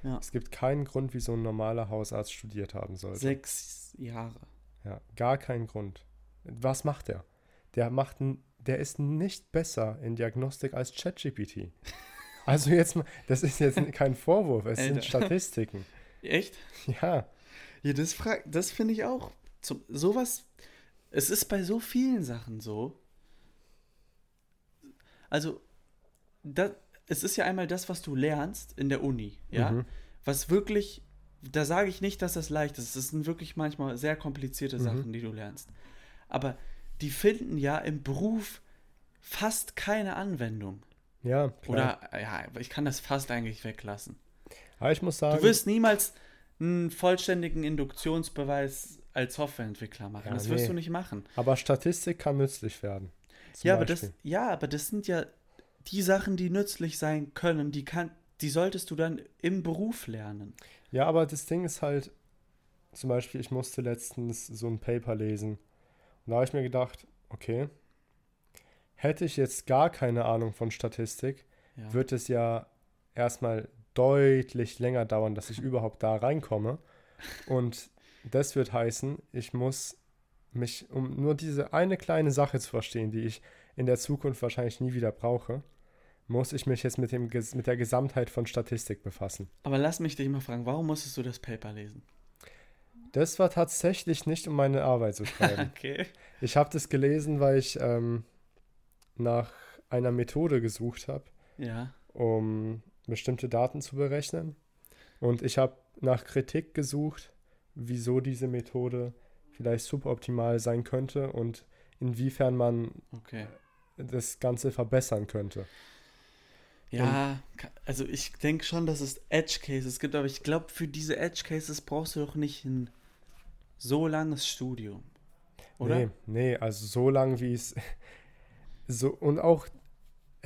Ja. Es gibt keinen Grund, wieso ein normaler Hausarzt studiert haben sollte. Sechs Jahre. Ja, gar keinen Grund. Was macht der? Der macht ein, der ist nicht besser in Diagnostik als ChatGPT. Also jetzt mal, das ist jetzt kein Vorwurf, es sind Alter. Statistiken. Echt? Ja, Ja, das, das finde ich auch. Zum, sowas, es ist bei so vielen Sachen so. Also, da, es ist ja einmal das, was du lernst in der Uni, ja, Mhm. was wirklich, da sage ich nicht, dass das leicht ist. Es sind wirklich manchmal sehr komplizierte Mhm. Sachen, die du lernst. Aber die finden ja im Beruf fast keine Anwendung. ja, klar. Oder, ja, ich kann das fast eigentlich weglassen. Aber ich muss sagen, Du wirst niemals einen vollständigen Induktionsbeweis als Softwareentwickler machen. Ja, das wirst nee. du nicht machen. aber Statistik kann nützlich werden. Ja aber, das, ja, aber das sind ja die Sachen, die nützlich sein können, die, kann, die solltest du dann im Beruf lernen. Ja, aber das Ding ist halt, zum Beispiel, ich musste letztens so ein Paper lesen. Und da habe ich mir gedacht, okay, hätte ich jetzt gar keine Ahnung von Statistik, Ja. wird es ja erstmal deutlich länger dauern, dass ich überhaupt da reinkomme. Und das wird heißen, ich muss mich, um nur diese eine kleine Sache zu verstehen, die ich in der Zukunft wahrscheinlich nie wieder brauche, muss ich mich jetzt mit, dem, mit der Gesamtheit von Statistik befassen. aber lass mich dich mal fragen, warum musstest du das Paper lesen? Das war tatsächlich nicht, um meine Arbeit zu schreiben. Okay. ich habe das gelesen, weil ich ähm, nach einer Methode gesucht habe, Ja. um bestimmte Daten zu berechnen. Und ich habe nach Kritik gesucht, wieso diese Methode vielleicht suboptimal sein könnte und inwiefern man Okay. das Ganze verbessern könnte. Ja, ka- also ich denke schon, dass es Edge Cases gibt, aber ich glaube, für diese Edge Cases brauchst du doch nicht ein so langes Studium. Oder? Nee, nee, also so lang wie es so und auch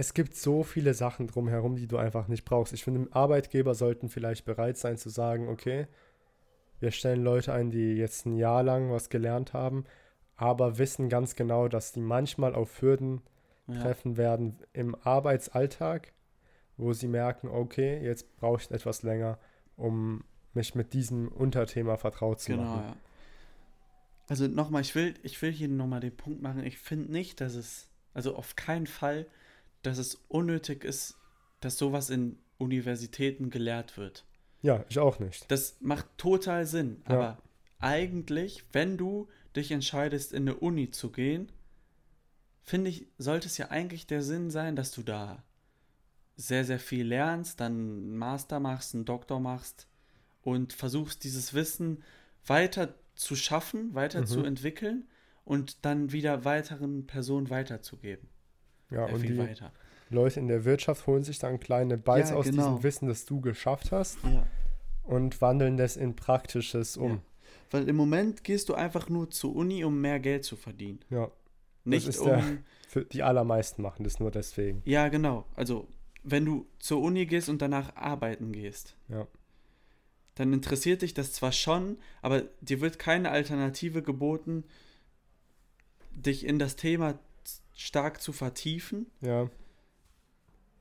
es gibt so viele Sachen drumherum, die du einfach nicht brauchst. Ich finde, Arbeitgeber sollten vielleicht bereit sein zu sagen, okay, wir stellen Leute ein, die jetzt ein Jahr lang was gelernt haben, aber wissen ganz genau, dass die manchmal auf Hürden Ja. treffen werden im Arbeitsalltag, wo sie merken, okay, jetzt brauche ich etwas länger, um mich mit diesem Unterthema vertraut zu Genau, machen. ja. Also nochmal, ich will, ich will hier nochmal den Punkt machen. Ich finde nicht, dass es, also auf keinen Fall, dass es unnötig ist, dass sowas in Universitäten gelehrt wird. Ja, ich auch nicht. Das macht total Sinn. Ja. Aber eigentlich, wenn du dich entscheidest, in eine Uni zu gehen, finde ich, sollte es ja eigentlich der Sinn sein, dass du da sehr, sehr viel lernst, dann einen Master machst, einen Doktor machst und versuchst, dieses Wissen weiter zu schaffen, weiter Mhm. zu entwickeln und dann wieder weiteren Personen weiterzugeben. Ja, und die weiter. Leute in der Wirtschaft holen sich dann kleine Bytes Ja, aus genau. diesem Wissen, das du geschafft hast, Ja. und wandeln das in Praktisches um. Ja. Weil im Moment gehst du einfach nur zur Uni, um mehr Geld zu verdienen. Ja, Nicht ist um. der- für die allermeisten machen das nur deswegen. Ja, genau. Also, wenn du zur Uni gehst und danach arbeiten gehst, Ja. dann interessiert dich das zwar schon, aber dir wird keine Alternative geboten, dich in das Thema stark zu vertiefen. Ja,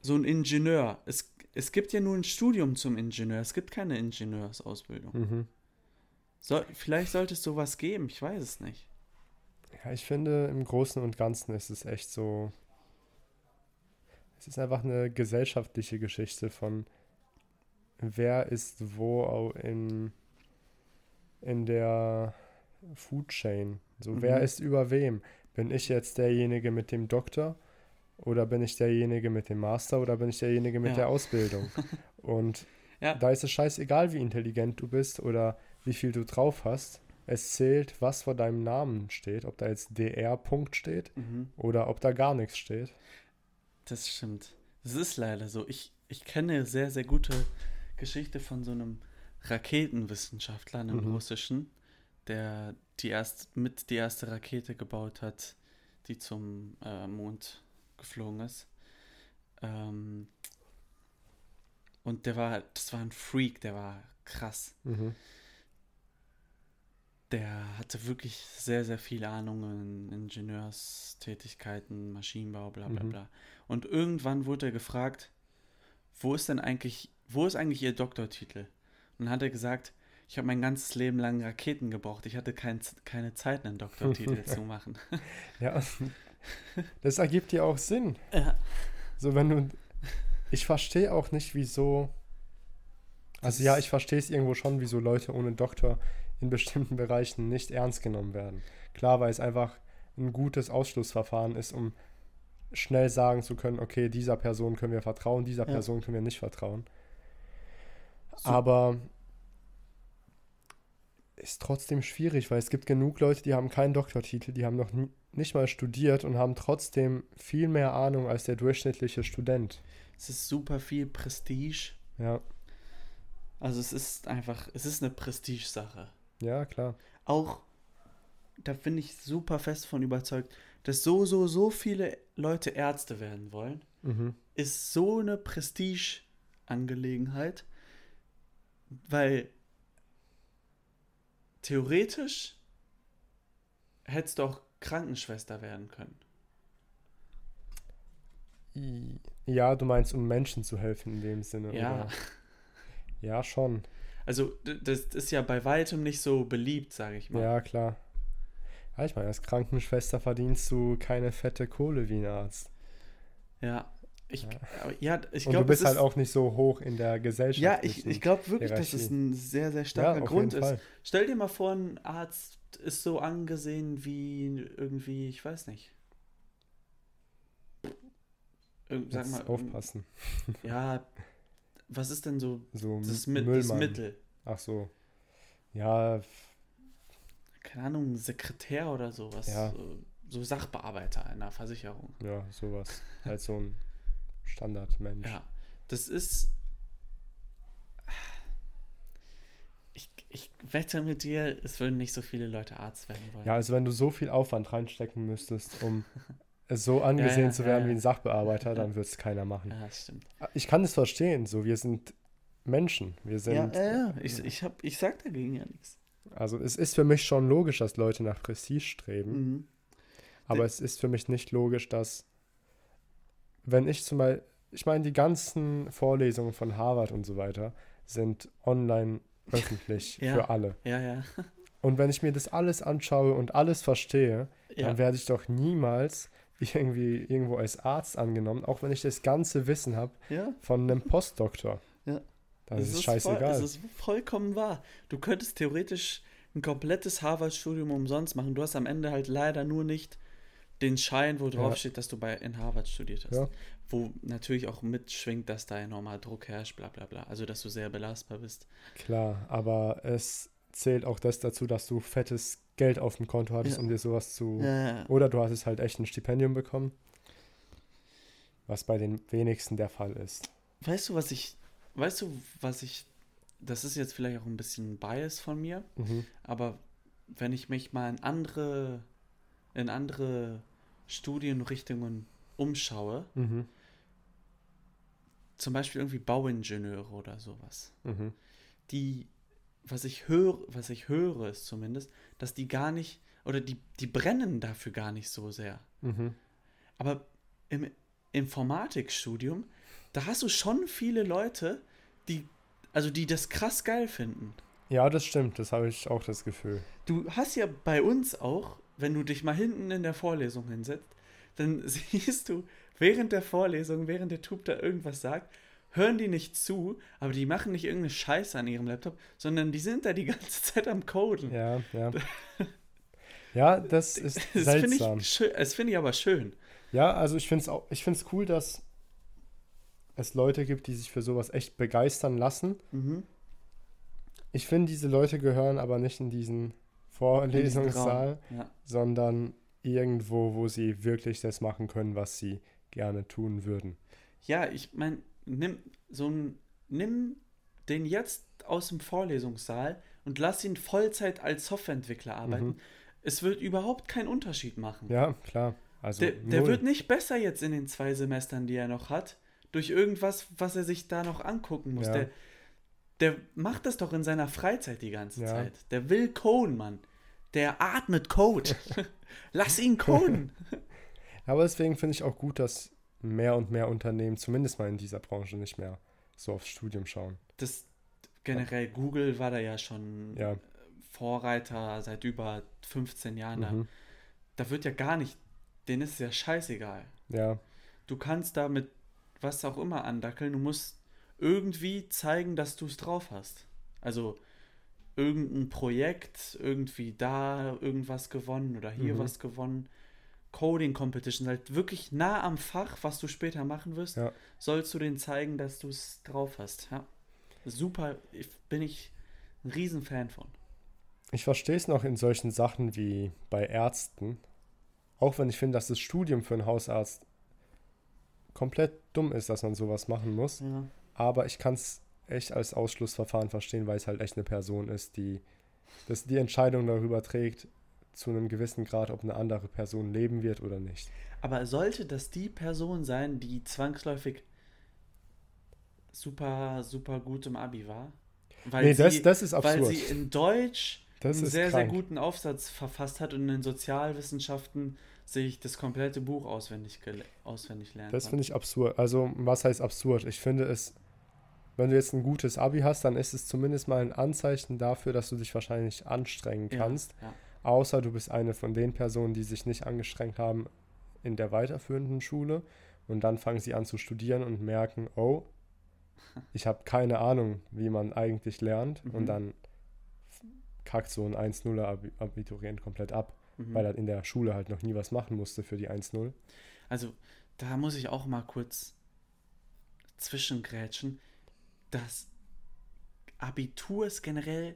So ein Ingenieur. Es, es gibt ja nur ein Studium zum Ingenieur. Es gibt keine Ingenieursausbildung. mhm. So, vielleicht sollte es sowas geben. Ich weiß es nicht. ja, ich finde, im Großen und Ganzen ist es echt so. Es ist einfach eine gesellschaftliche Geschichte von wer ist wo in, in der Food Chain. So, wer Mhm. ist über wem? Bin ich jetzt derjenige mit dem Doktor oder bin ich derjenige mit dem Master oder bin ich derjenige mit Ja. der Ausbildung? Und Ja. da ist es scheißegal, wie intelligent du bist oder wie viel du drauf hast. Es zählt, was vor deinem Namen steht, ob da jetzt DR Punkt steht Mhm. oder ob da gar nichts steht. Das stimmt. Das ist leider so. Ich, ich kenne sehr, sehr gute Geschichte von so einem Raketenwissenschaftler, einem Mhm. russischen, der die erst, mit die erste Rakete gebaut hat, die zum äh, Mond geflogen ist. Ähm, und der war, das war ein Freak, der war krass. Mhm. Der hatte wirklich sehr, sehr viel Ahnung in Ingenieurstätigkeiten, Maschinenbau, bla bla Mhm. bla. Und irgendwann wurde er gefragt, wo ist denn eigentlich, wo ist eigentlich Ihr Doktortitel? Und dann hat er gesagt, ich habe mein ganzes Leben lang Raketen gebraucht. Ich hatte kein, keine Zeit, einen Doktortitel zu machen. Ja, das ergibt ja auch Sinn. Ja. So, wenn du. Ich verstehe auch nicht, wieso. Also, ja, ich verstehe es irgendwo schon, wieso Leute ohne Doktor in bestimmten Bereichen nicht ernst genommen werden. Klar, weil es einfach ein gutes Ausschlussverfahren ist, um schnell sagen zu können, okay, dieser Person können wir vertrauen, dieser Ja. Person können wir nicht vertrauen. So- Aber ist trotzdem schwierig, weil es gibt genug Leute, die haben keinen Doktortitel, die haben noch nie, nicht mal studiert und haben trotzdem viel mehr Ahnung als der durchschnittliche Student. Es ist super viel Prestige. Ja, Also es ist einfach, es ist eine Prestige-Sache. ja, klar. auch, da bin ich super fest von überzeugt, dass so, so, so viele Leute Ärzte werden wollen, Mhm. ist so eine Prestige-Angelegenheit, weil theoretisch hättest du auch Krankenschwester werden können. Ja, du meinst, um Menschen zu helfen in dem Sinne, Ja, oder? Ja, schon. also das ist ja bei weitem nicht so beliebt, sage ich mal. Ja, klar. Ja, ich meine, als Krankenschwester verdienst du keine fette Kohle wie ein Arzt. Ja, ich, Ja. ja, ich Und du bist halt ist, auch nicht so hoch in der Gesellschaft. ja, ich, ich glaube wirklich, dass es ein sehr, sehr ja, starker auf Grund ist. Fall. Stell dir mal vor, ein Arzt ist so angesehen wie irgendwie, ich weiß nicht. Irgend- Sag Jetzt mal, aufpassen. ja, was ist denn so So das, Mi- das. Mittel? Ach so. Ja, Keine Ahnung, Sekretär oder sowas. Ja. So, so Sachbearbeiter einer Versicherung. ja, sowas. halt so ein Standardmensch. Ja, das ist. Ich, ich wette mit dir, es würden nicht so viele Leute Arzt werden wollen. Ja, also wenn du so viel Aufwand reinstecken müsstest, um so angesehen ja, zu ja, werden ja. wie ein Sachbearbeiter, dann wird es keiner machen. Ja, das stimmt. Ich kann es verstehen, so wir sind Menschen. Wir sind. Ja, ja, ja. Ich, ich, hab, ich sag dagegen ja nichts. Also es ist für mich schon logisch, dass Leute nach Prestige streben. Mhm. Aber es ist für mich nicht logisch, dass, wenn ich zum Beispiel, ich meine, die ganzen Vorlesungen von Harvard und so weiter sind online öffentlich Ja. für alle. Ja, ja. Und wenn ich mir das alles anschaue und alles verstehe, ja. dann werde ich doch niemals irgendwie irgendwo als Arzt angenommen, auch wenn ich das ganze Wissen habe ja. von einem Postdoktor. Ja. Dann Es ist es voll, scheißegal. es ist vollkommen wahr. Du könntest theoretisch ein komplettes Harvard-Studium umsonst machen. Du hast am Ende halt leider nur nicht den Schein, wo drauf Ja. steht, dass du bei in Harvard studiert hast. Ja. Wo natürlich auch mitschwingt, dass da enormer Druck herrscht, bla bla bla. Also dass du sehr belastbar bist. Klar, aber es zählt auch das dazu, dass du fettes Geld auf dem Konto hattest, Ja. um dir sowas zu. Oder du hattest halt echt ein Stipendium bekommen. Was bei den wenigsten der Fall ist. Weißt du, was ich. Weißt du, was ich. Das ist jetzt vielleicht auch ein bisschen Bias von mir, Mhm. aber wenn ich mich mal in andere, in andere Studienrichtungen umschaue, Mhm. zum Beispiel irgendwie Bauingenieure oder sowas, Mhm. die, was ich höre, was ich höre, ist zumindest, dass die gar nicht, oder die, die brennen dafür gar nicht so sehr. Mhm. Aber im Informatikstudium, da hast du schon viele Leute, die, also die das krass geil finden. Ja, das stimmt, das habe ich auch das Gefühl. Du hast ja bei uns auch, wenn du dich mal hinten in der Vorlesung hinsetzt, dann siehst du während der Vorlesung, während der Tub da irgendwas sagt, hören die nicht zu, aber die machen nicht irgendeine Scheiße an ihrem Laptop, sondern die sind da die ganze Zeit am Coden. Ja, ja. Ja, das ist Das finde seltsam. ich, schön- das finde ich aber schön. Ja, also ich finde es ich cool, dass es Leute gibt, die sich für sowas echt begeistern lassen. Mhm. Ich finde, diese Leute gehören aber nicht in diesen Vorlesungssaal. Ja. sondern irgendwo, wo sie wirklich das machen können, was sie gerne tun würden. Ja, ich meine, nimm so ein, nimm den jetzt aus dem Vorlesungssaal und lass ihn Vollzeit als Softwareentwickler arbeiten. Mhm. Es wird überhaupt keinen Unterschied machen. Ja, klar. Also der der wird nicht besser jetzt in den zwei Semestern, die er noch hat, durch irgendwas, was er sich da noch angucken muss. Ja. Der, der macht das doch in seiner Freizeit die ganze Ja. Zeit. Der will coden, Mann. Der atmet Code. Lass ihn coden. Aber deswegen finde ich auch gut, dass mehr und mehr Unternehmen, zumindest mal in dieser Branche, nicht mehr so aufs Studium schauen. Das generell, Google war da ja schon Ja. Vorreiter seit über 15 Jahren da. Mhm. Da wird ja gar nicht, denen ist es ja scheißegal. Ja, Du kannst da mit was auch immer andackeln, du musst irgendwie zeigen, dass du es drauf hast. Also irgendein Projekt, irgendwie da irgendwas gewonnen oder hier Mhm. was gewonnen. Coding Competition, halt wirklich nah am Fach, was du später machen wirst, Ja. sollst du denen zeigen, dass du es drauf hast. Ja. Super, ich, bin ich ein Riesenfan von. ich verstehe es noch in solchen Sachen wie bei Ärzten. Auch wenn ich finde, dass das Studium für einen Hausarzt komplett dumm ist, dass man sowas machen muss. Ja. Aber ich kann es echt als Ausschlussverfahren verstehen, weil es halt echt eine Person ist, die das die Entscheidung darüber trägt, zu einem gewissen Grad, ob eine andere Person leben wird oder nicht. Aber sollte das die Person sein, die zwangsläufig super, super gut im Abi war? Weil nee, sie, das, das ist weil absurd. sie in Deutsch Das einen sehr, krank. sehr guten Aufsatz verfasst hat und in den Sozialwissenschaften sich das komplette Buch auswendig, auswendig lernen Das finde ich absurd. Also, was heißt absurd? Ich finde es, wenn du jetzt ein gutes Abi hast, dann ist es zumindest mal ein Anzeichen dafür, dass du dich wahrscheinlich anstrengen Ja, kannst. Ja. Außer du bist eine von den Personen, die sich nicht angestrengt haben in der weiterführenden Schule. Und dann fangen sie an zu studieren und merken, oh, ich habe keine Ahnung, wie man eigentlich lernt. Mhm. Und dann kackt so ein 1-0er-Abiturient komplett ab, Mhm. weil er in der Schule halt noch nie was machen musste für die 1-0. Also, da muss ich auch mal kurz zwischengrätschen. Das Abitur ist generell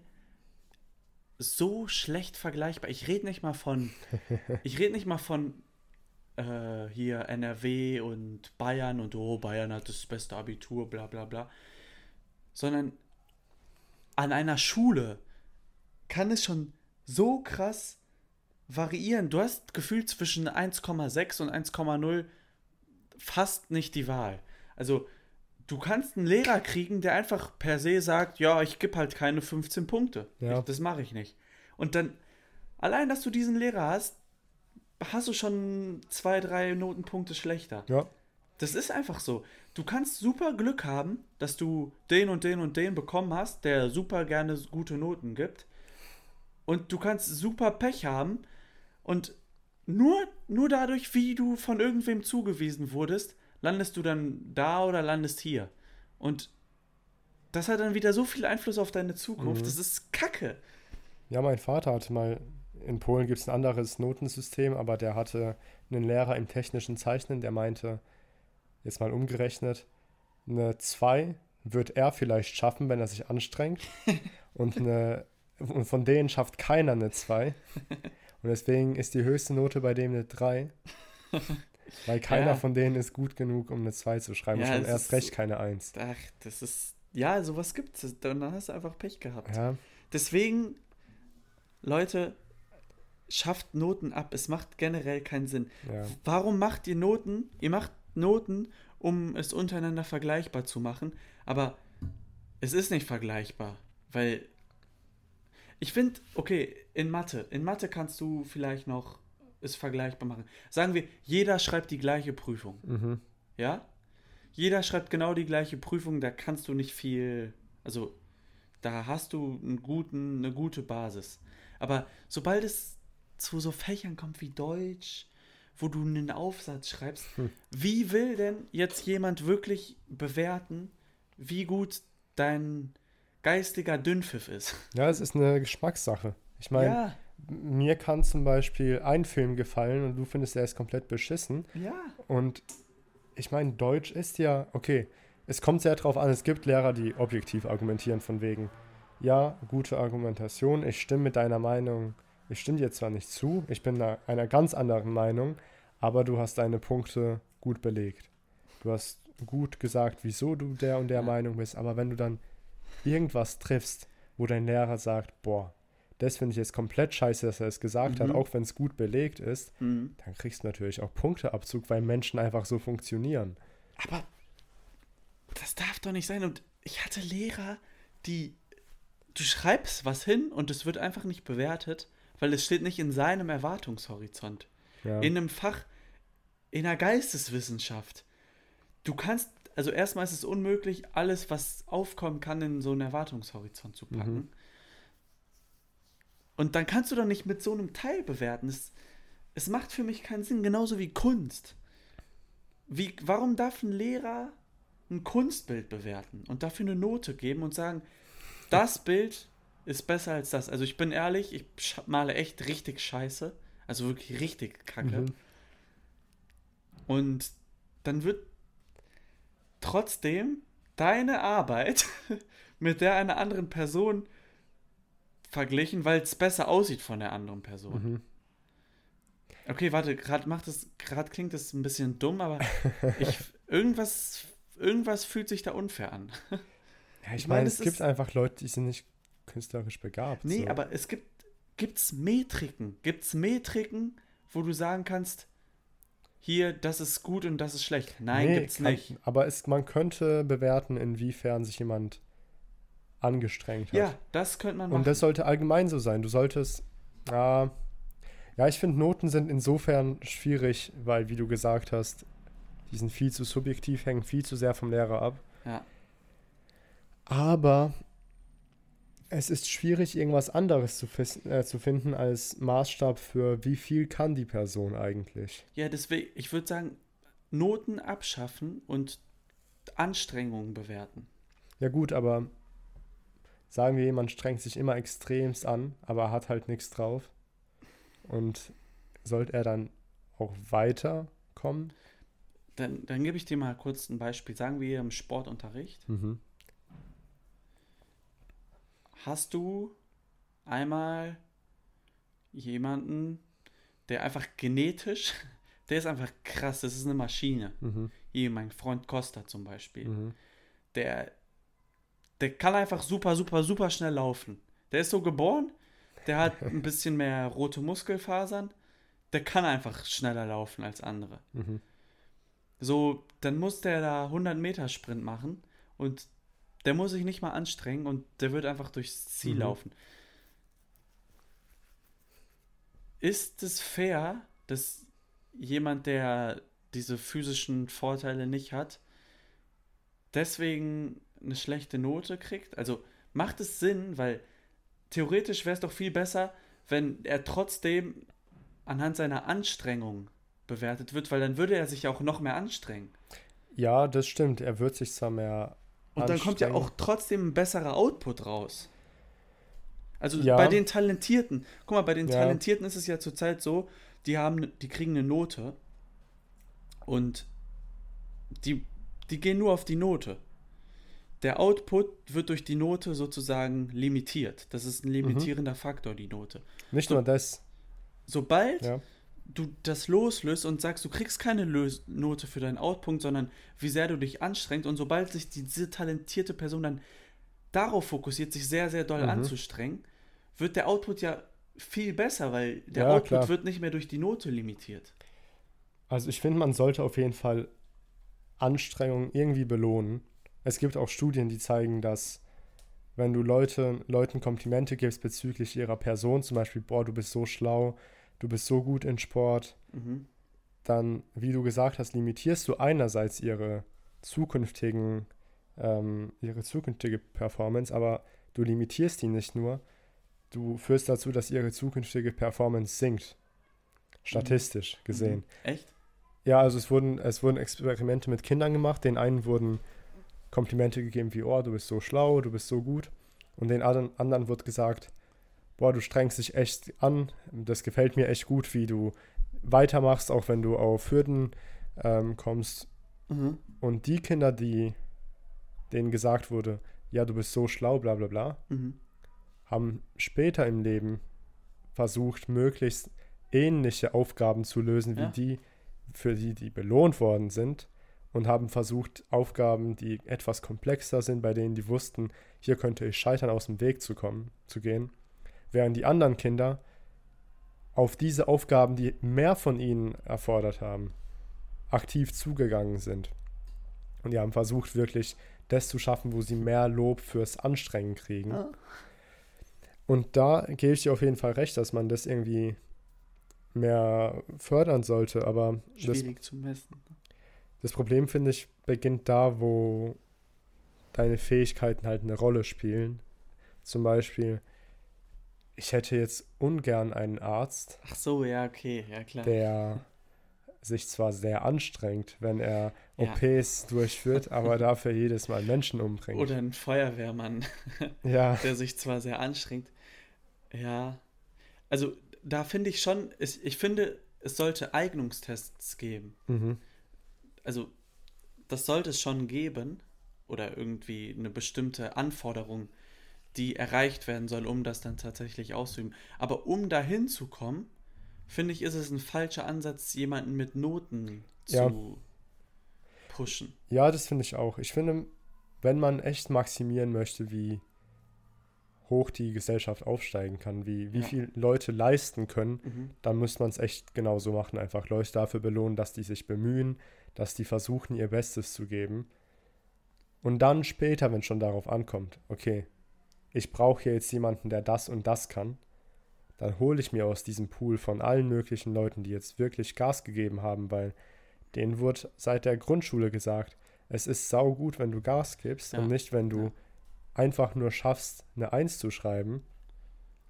so schlecht vergleichbar. Ich rede nicht mal von, ich rede nicht mal von äh, hier NRW und Bayern und oh, Bayern hat das beste Abitur, bla bla bla. Sondern an einer Schule kann es schon so krass variieren. Du hast gefühlt zwischen 1,6 und 1,0 fast nicht die Wahl. Also du kannst einen Lehrer kriegen, der einfach per se sagt, ja, ich gebe halt keine 15 Punkte. Ja. Ich, das mache ich nicht. Und dann, allein, dass du diesen Lehrer hast, hast du schon zwei, drei Notenpunkte schlechter. Ja. Das ist einfach so. Du kannst super Glück haben, dass du den und den und den bekommen hast, der super gerne gute Noten gibt. Und du kannst super Pech haben und nur, nur dadurch, wie du von irgendwem zugewiesen wurdest, landest du dann da oder landest hier. Und das hat dann wieder so viel Einfluss auf deine Zukunft. Mhm. Das ist Kacke. Ja, mein Vater hatte mal, in Polen gibt es ein anderes Notensystem, aber der hatte einen Lehrer im technischen Zeichnen, der meinte, jetzt mal umgerechnet, eine 2 wird er vielleicht schaffen, wenn er sich anstrengt. und, eine, und von denen schafft keiner eine 2. Und deswegen ist die höchste Note bei dem eine 3. Weil keiner Ja. von denen ist gut genug, um eine 2 zu schreiben. Ja, schon es erst ist- recht keine 1. Ach, das ist. Ja, sowas gibt's. Und dann hast du einfach Pech gehabt. Ja, Deswegen, Leute, schafft Noten ab. Es macht generell keinen Sinn. ja. Warum macht ihr Noten? Ihr macht Noten, um es untereinander vergleichbar zu machen, aber es ist nicht vergleichbar, weil ich finde, okay, in Mathe, in Mathe kannst du vielleicht noch es vergleichbar machen. Sagen wir, jeder schreibt die gleiche Prüfung, Mhm. ja? Jeder schreibt genau die gleiche Prüfung, da kannst du nicht viel, also da hast du einen guten, eine gute Basis. Aber sobald es zu so Fächern kommt wie Deutsch, wo du einen Aufsatz schreibst, Hm. wie will denn jetzt jemand wirklich bewerten, wie gut dein geistiger Dünnpfiff ist? ja, es ist eine Geschmackssache. Ich meine, ja, mir kann zum Beispiel ein Film gefallen und du findest, er ist komplett beschissen. ja. Und ich meine, Deutsch ist ja, okay, es kommt sehr drauf an, es gibt Lehrer, die objektiv argumentieren von wegen, ja, gute Argumentation, ich stimme mit deiner Meinung, ich stimme dir zwar nicht zu, ich bin einer ganz anderen Meinung, aber du hast deine Punkte gut belegt. Du hast gut gesagt, wieso du der und der. Meinung bist, aber wenn du dann irgendwas triffst, wo dein Lehrer sagt, boah, das finde ich jetzt komplett scheiße, dass er es gesagt hat, Mhm. auch wenn es gut belegt ist, Mhm. dann kriegst du natürlich auch Punkteabzug, weil Menschen einfach so funktionieren. Aber das darf doch nicht sein. Und ich hatte Lehrer, die. Du schreibst was hin und es wird einfach nicht bewertet, weil es steht nicht in seinem Erwartungshorizont. Ja. In einem Fach, in der Geisteswissenschaft. Du kannst, also erstmal ist es unmöglich, alles, was aufkommen kann, in so einen Erwartungshorizont zu packen. Mhm. Und dann kannst du doch nicht mit so einem Teil bewerten. Es, es macht für mich keinen Sinn, genauso wie Kunst. Wie, warum darf ein Lehrer ein Kunstbild bewerten und dafür eine Note geben und sagen, das Bild ist besser als das? Also ich bin ehrlich, ich male echt richtig scheiße. Also wirklich richtig kacke. Mhm. Und dann wird trotzdem deine Arbeit mit der einer anderen Person verglichen, weil es besser aussieht von der anderen Person. Mhm. Okay, warte, gerade macht es, gerade klingt das ein bisschen dumm, aber ich irgendwas, irgendwas fühlt sich da unfair an. Ja, ich Ich meine, meine, es es gibt ist- einfach Leute, die sind nicht künstlerisch begabt. Nee, so. aber es gibt gibt's Metriken, gibt's Metriken, wo du sagen kannst, hier, das ist gut und das ist schlecht. Nein, Nee, gibt's kann- nicht. Aber es, man könnte bewerten, inwiefern sich jemand angestrengt hat. Ja, das könnte man machen. Und das sollte allgemein so sein. Du solltest, ja, ja, ich finde, Noten sind insofern schwierig, weil, wie du gesagt hast, die sind viel zu subjektiv, hängen viel zu sehr vom Lehrer ab. ja. Aber es ist schwierig, irgendwas anderes zu, äh, zu finden als Maßstab für, wie viel kann die Person eigentlich. ja, deswegen, ich würde sagen, Noten abschaffen und Anstrengungen bewerten. Ja gut, aber sagen wir, jemand strengt sich immer extremst an, aber hat halt nichts drauf. Und sollte er dann auch weiterkommen? Dann, dann gebe ich dir mal kurz ein Beispiel. Sagen wir im Sportunterricht. Mhm. Hast du einmal jemanden, der einfach genetisch, der ist einfach krass, das ist eine Maschine. Mhm. Hier mein Freund Costa zum Beispiel. Mhm. Der, der kann einfach super, super, super schnell laufen. Der ist so geboren, der hat ein bisschen mehr rote Muskelfasern, der kann einfach schneller laufen als andere. Mhm. So, dann muss der da 100 Meter Sprint machen und der muss sich nicht mal anstrengen und der wird einfach durchs Ziel Mhm. laufen. Ist es fair, dass jemand, der diese physischen Vorteile nicht hat, deswegen eine schlechte Note kriegt? Also macht es Sinn, weil theoretisch wäre es doch viel besser, wenn er trotzdem anhand seiner Anstrengung bewertet wird, weil dann würde er sich ja auch noch mehr anstrengen. Ja, das stimmt. Er wird sich zwar mehr. Und dann kommt ja auch trotzdem ein besserer Output raus. Also Ja. bei den Talentierten, guck mal, bei den Ja. Talentierten ist es ja zurzeit so, die haben, die kriegen eine Note und die, die gehen nur auf die Note. Der Output wird durch die Note sozusagen limitiert. Das ist ein limitierender Faktor, die Note. Nicht so- nur das. Sobald Ja. du das loslöst und sagst, du kriegst keine Lös Note für deinen Outpunkt, sondern wie sehr du dich anstrengst und sobald sich diese talentierte Person dann darauf fokussiert, sich sehr, sehr doll Mhm. anzustrengen, wird der Output ja viel besser, weil der Ja, Output klar. wird nicht mehr durch die Note limitiert. Also ich finde, man sollte auf jeden Fall Anstrengungen irgendwie belohnen. Es gibt auch Studien, die zeigen, dass wenn du Leute, Leuten Komplimente gibst bezüglich ihrer Person, zum Beispiel, boah, du bist so schlau, du bist so gut in Sport, Mhm. dann, wie du gesagt hast, limitierst du einerseits ihre zukünftigen, ähm, ihre zukünftige Performance, aber du limitierst die nicht nur, du führst dazu, dass ihre zukünftige Performance sinkt. Statistisch gesehen. Mhm. Echt? Ja, also es wurden, es wurden Experimente mit Kindern gemacht. Den einen wurden Komplimente gegeben wie, oh, du bist so schlau, du bist so gut. Und den anderen, wird gesagt, boah, du strengst dich echt an. Das gefällt mir echt gut, wie du weitermachst, auch wenn du auf Hürden ähm, kommst. Mhm. Und die Kinder, die denen gesagt wurde, ja, du bist so schlau, bla bla bla, Mhm. haben später im Leben versucht, möglichst ähnliche Aufgaben zu lösen wie Ja. die, für die die belohnt worden sind und haben versucht, Aufgaben, die etwas komplexer sind, bei denen die wussten, hier könnte ich scheitern, aus dem Weg zu kommen, zu gehen, während die anderen Kinder auf diese Aufgaben, die mehr von ihnen erfordert haben, aktiv zugegangen sind. Und die haben versucht, wirklich das zu schaffen, wo sie mehr Lob fürs Anstrengen kriegen. Ah. Und da gebe ich dir auf jeden Fall recht, dass man das irgendwie mehr fördern sollte. Aber das, Schwierig zu messen. Das Problem, finde ich, beginnt da, wo deine Fähigkeiten halt eine Rolle spielen. Zum Beispiel, ich hätte jetzt ungern einen Arzt, Ach so, ja, okay, ja klar. der sich zwar sehr anstrengt, wenn er Ja. OPs durchführt, aber dafür jedes Mal Menschen umbringt. Oder ein Feuerwehrmann, ja, der sich zwar sehr anstrengt. Ja. Also, da finde ich schon, ich, ich finde, es sollte Eignungstests geben. mhm. Also, das sollte es schon geben. Oder irgendwie eine bestimmte Anforderung, die erreicht werden soll, um das dann tatsächlich auszuüben. Aber um dahin zu kommen, finde ich, ist es ein falscher Ansatz, jemanden mit Noten Ja. zu pushen. Ja, das finde ich auch. Ich finde, wenn man echt maximieren möchte, wie hoch die Gesellschaft aufsteigen kann, wie, wie Ja. viel Leute leisten können, Mhm. dann muss man es echt genauso machen. Einfach Leute dafür belohnen, dass die sich bemühen, dass die versuchen, ihr Bestes zu geben. Und dann später, wenn es schon darauf ankommt, okay, ich brauche hier jetzt jemanden, der das und das kann, dann hole ich mir aus diesem Pool von allen möglichen Leuten, die jetzt wirklich Gas gegeben haben, weil denen wurde seit der Grundschule gesagt, es ist saugut, wenn du Gas gibst Ja. und nicht, wenn du Ja. einfach nur schaffst, eine Eins zu schreiben.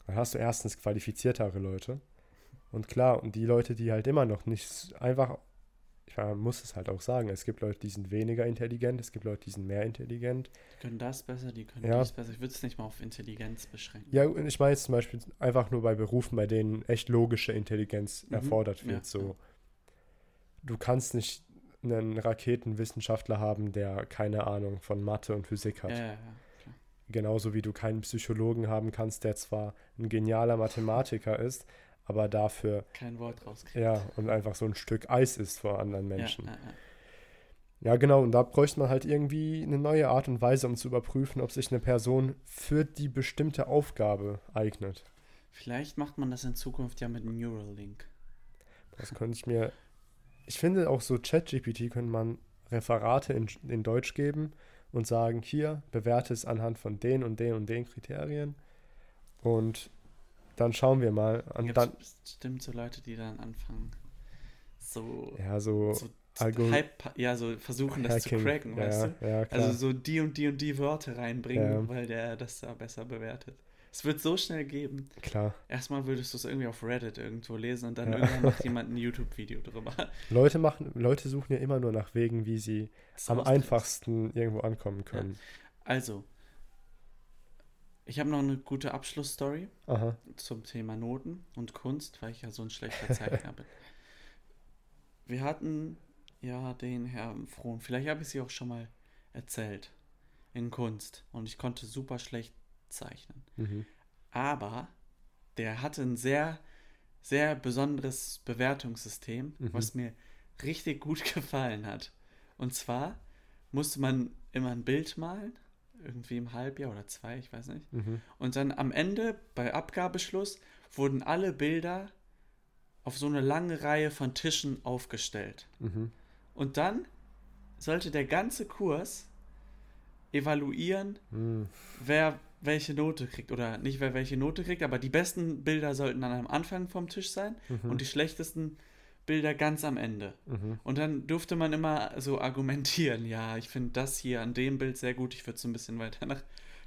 Dann hast du erstens qualifiziertere Leute. Und klar, und die Leute, die halt immer noch nicht einfach, man muss es halt auch sagen, es gibt Leute, die sind weniger intelligent, es gibt Leute, die sind mehr intelligent. Die können das besser, die können Ja. dies besser. Ich würde es nicht mal auf Intelligenz beschränken. Ja, und ich meine jetzt zum Beispiel einfach nur bei Berufen, bei denen echt logische Intelligenz Mhm, erfordert ja, wird. So, ja. du kannst nicht einen Raketenwissenschaftler haben, der keine Ahnung von Mathe und Physik hat. Ja, ja, ja. Genauso wie du keinen Psychologen haben kannst, der zwar ein genialer Mathematiker ist, aber dafür, Kein Wort rauskriegen. ja, und einfach so ein Stück Eis ist vor anderen Menschen. ja, ja. Ja, genau, und da bräuchte man halt irgendwie eine neue Art und Weise, um zu überprüfen, ob sich eine Person für die bestimmte Aufgabe eignet. Vielleicht macht man das in Zukunft ja mit Neuralink. Das könnte ich mir ich finde auch so ChatGPT könnte man Referate in, in Deutsch geben und sagen, hier, bewerte es anhand von den und den und den Kriterien. Und dann schauen wir mal. Und dann, bestimmt so Leute, die dann anfangen, so, ja, so, so Hype, ja, so versuchen das zu Hacking. cracken, ja, weißt du? Ja, klar. Also so die und die und die Wörter reinbringen, weil der das da besser bewertet. Es wird so schnell geben. klar. Erstmal würdest du es irgendwie auf Reddit irgendwo lesen und dann irgendwann macht jemand ein YouTube-Video drüber. Leute machen, Leute suchen ja immer nur nach Wegen, wie sie Das am einfachsten irgendwo ankommen können. Also, ich habe noch eine gute Abschlussstory Aha. zum Thema Noten und Kunst, weil ich ja so ein schlechter Zeichner bin. Wir hatten ja den Herrn Frohn, vielleicht habe ich sie auch schon mal erzählt, in Kunst und ich konnte super schlecht zeichnen. Mhm. Aber der hatte ein sehr, sehr besonderes Bewertungssystem, Mhm. was mir richtig gut gefallen hat. Und zwar musste man immer ein Bild malen, irgendwie im Halbjahr oder zwei, ich weiß nicht. Mhm. Und dann am Ende, bei Abgabeschluss, wurden alle Bilder auf so eine lange Reihe von Tischen aufgestellt. Mhm. Und dann sollte der ganze Kurs evaluieren, Mhm. wer welche Note kriegt. Oder nicht, wer welche Note kriegt, aber die besten Bilder sollten dann am Anfang vom Tisch sein Mhm. und die schlechtesten Bilder ganz am Ende. Mhm. Und dann durfte man immer so argumentieren, ja, ich finde das hier an dem Bild sehr gut, ich würde es ein bisschen weiter nach,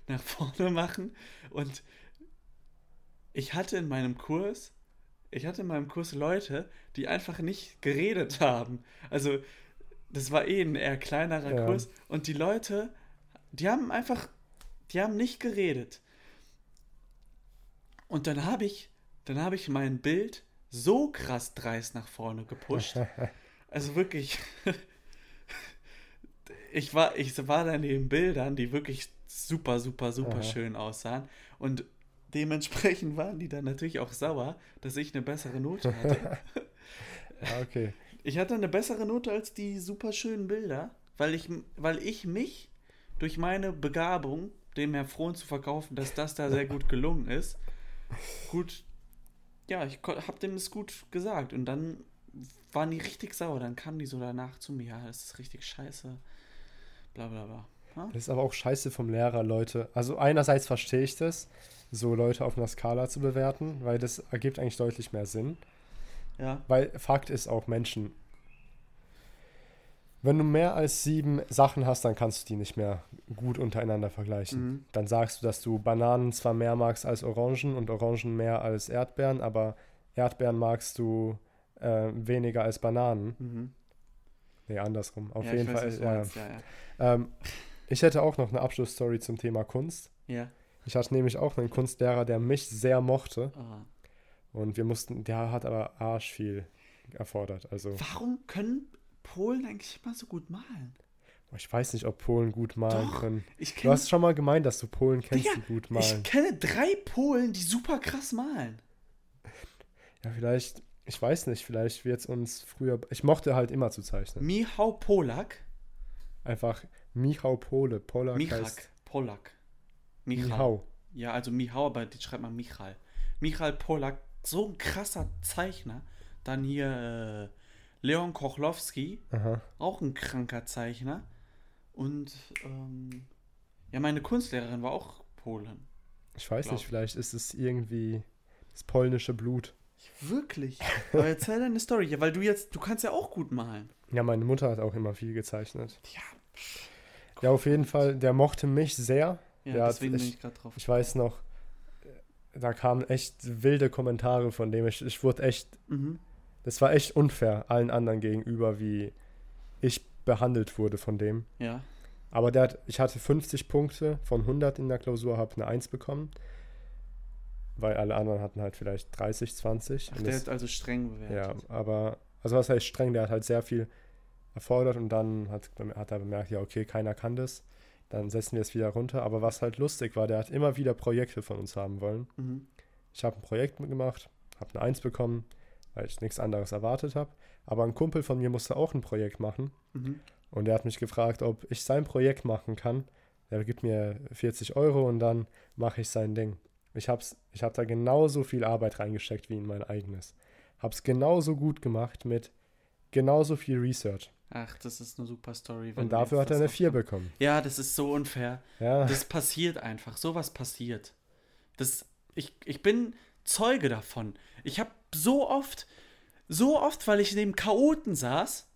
nach vorne machen. Und ich hatte in meinem Kurs, ich hatte in meinem Kurs Leute, die einfach nicht geredet haben. Also das war eh ein eher kleinerer Ja. Kurs. Und die Leute, die haben einfach, die haben nicht geredet. Und dann habe ich, dann habe ich mein Bild so krass dreist nach vorne gepusht. Also wirklich, ich war, ich war dann neben Bildern, die wirklich super, super, super Aha. schön aussahen. Und dementsprechend waren die dann natürlich auch sauer, dass ich eine bessere Note hatte. Ja, okay. Ich hatte eine bessere Note als die super schönen Bilder, weil ich, weil ich mich durch meine Begabung, dem Herr Frohn zu verkaufen, dass das da sehr gut gelungen ist, gut, ja, ich habe dem das gut gesagt. Und dann waren die richtig sauer. Dann kamen die so danach zu mir, ja, das ist richtig scheiße. Bla bla bla. Ja? Das ist aber auch scheiße vom Lehrer, Leute. Also einerseits verstehe ich das, so Leute auf einer Skala zu bewerten, weil das ergibt eigentlich deutlich mehr Sinn. ja. Weil Fakt ist auch Menschen. Wenn du mehr als sieben Sachen hast, dann kannst du die nicht mehr gut untereinander vergleichen. Mhm. Dann sagst du, dass du Bananen zwar mehr magst als Orangen und Orangen mehr als Erdbeeren, aber Erdbeeren magst du äh, weniger als Bananen. Mhm. Nee, andersrum. Auf ja, jeden ich weiß, Fall. du ja. meinst. Ja. Ähm, ich hätte auch noch eine Abschlussstory zum Thema Kunst. ja. Ich hatte nämlich auch einen Kunstlehrer, der mich sehr mochte. Ah. Und wir mussten, der hat aber arsch viel erfordert. Also, Warum können Polen eigentlich immer so gut malen? ich weiß nicht, ob Polen gut malen Doch, können. Ich Du hast schon mal gemeint, dass du Polen kennst, Digga, die gut ich malen. kenne drei Polen, die super krass malen. Ja, vielleicht, ich weiß nicht, vielleicht wird es uns früher. Ich mochte halt immer zu zeichnen. Michał Polak. Einfach Michał Pole. Polak Michak. heißt Polak. Michał. Michał. Ja, also Michał, aber die schreibt man Michal. Michal Polak, so ein krasser Zeichner. Dann hier äh, Leon Kochlowski, Aha. auch ein kranker Zeichner. Und ähm, ja, meine Kunstlehrerin war auch Polen. Ich weiß nicht, ich. vielleicht ist es irgendwie das polnische Blut. Wirklich? Aber erzähl deine Story, ja, weil du jetzt, du kannst ja auch gut malen. Ja, meine Mutter hat auch immer viel gezeichnet. Ja, Ja, auf jeden Fall, der mochte mich sehr. ja Ja, deswegen bin ich- ich gerade drauf. Ich weiß noch, da kamen echt wilde Kommentare von dem. Ich, ich wurde echt, Mhm. Das war echt unfair allen anderen gegenüber, wie ich behandelt wurde von dem. Ja. Aber der hat, ich hatte 50 Punkte von 100 in der Klausur, habe eine 1 bekommen. Weil alle anderen hatten halt vielleicht 30, 20. Ach, der das- hat also streng ja, bewertet. aber, also was heißt streng, der hat halt sehr viel erfordert und dann hat, hat er bemerkt, ja, okay, keiner kann das. Dann setzen wir es wieder runter. Aber was halt lustig war, der hat immer wieder Projekte von uns haben wollen. Mhm. Ich habe ein Projekt gemacht, habe eine Eins bekommen, weil ich nichts anderes erwartet habe. Aber ein Kumpel von mir musste auch ein Projekt machen Mhm. und der hat mich gefragt, ob ich sein Projekt machen kann. Der gibt mir 40 Euro und dann mache ich sein Ding. Ich habe ich hab da genauso viel Arbeit reingesteckt wie in mein eigenes. Habe es genauso gut gemacht mit genauso viel Research. Ach, das ist eine super Story. Und dafür hat er eine noch- 4 bekommen. Ja, das ist so unfair. Ja. Das passiert einfach. Sowas passiert. Das, ich, ich bin Zeuge davon. Ich habe so oft, so oft, weil ich neben Chaoten saß,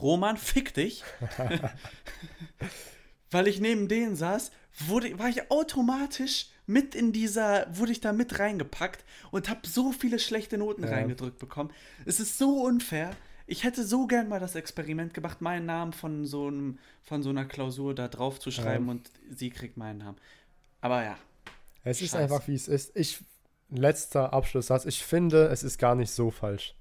Roman, fick dich, weil ich neben denen saß, wurde, war ich automatisch mit in dieser, wurde ich da mit reingepackt und habe so viele schlechte Noten Ja. reingedrückt bekommen. Es ist so unfair. Ich hätte so gern mal das Experiment gemacht, meinen Namen von so, einem, von so einer Klausur da drauf zu schreiben Ja. und sie kriegt meinen Namen. Aber ja, Es ist Scheiße. einfach, wie es ist. Ich, letzter Abschlusssatz. Ich finde, es ist gar nicht so falsch,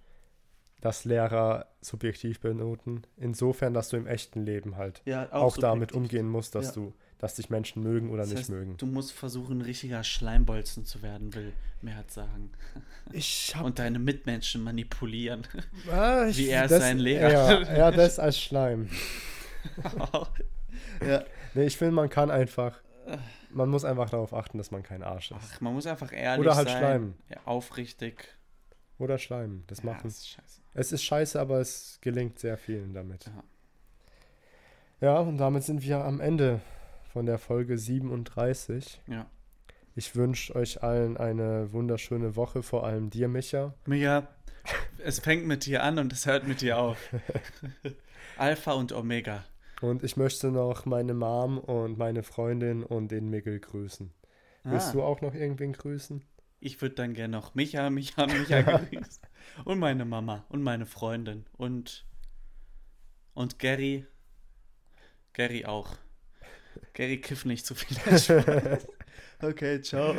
dass Lehrer subjektiv benoten. Insofern, dass du im echten Leben halt ja auch, damit subjektiv. umgehen musst, dass Ja. du, dass dich Menschen mögen oder Das nicht heißt, mögen. Du musst versuchen, ein richtiger Schleimbolzen zu werden, will Merz sagen. Ich hab, Und deine Mitmenschen manipulieren. ah, ich, wie er ist das, sein Lehrer. Ja, ja, das als Schleim. ja. Nee, ich finde, man kann einfach, man muss einfach darauf achten, dass man kein Arsch ist. Ach, man muss einfach ehrlich Oder halt sein. schleimen. Ja, aufrichtig. Oder Schleim. Das Ja, machen. das ist scheiße. Es ist scheiße, aber es gelingt sehr vielen damit. Ja. Ja, und damit sind wir am Ende von der Folge 37. Ja. Ich wünsche euch allen eine wunderschöne Woche, vor allem dir, Micha. Micha, es fängt mit dir an und es hört mit dir auf. Alpha und Omega. Und ich möchte noch meine Mom und meine Freundin und den Miguel grüßen. Willst Ah, du auch noch irgendwen grüßen? ich würde dann gerne noch Micha, Micha, Micha grüßen. Und meine Mama und meine Freundin. Und, und Gary. Gary auch. Gary kiff nicht zu viel. okay, ciao.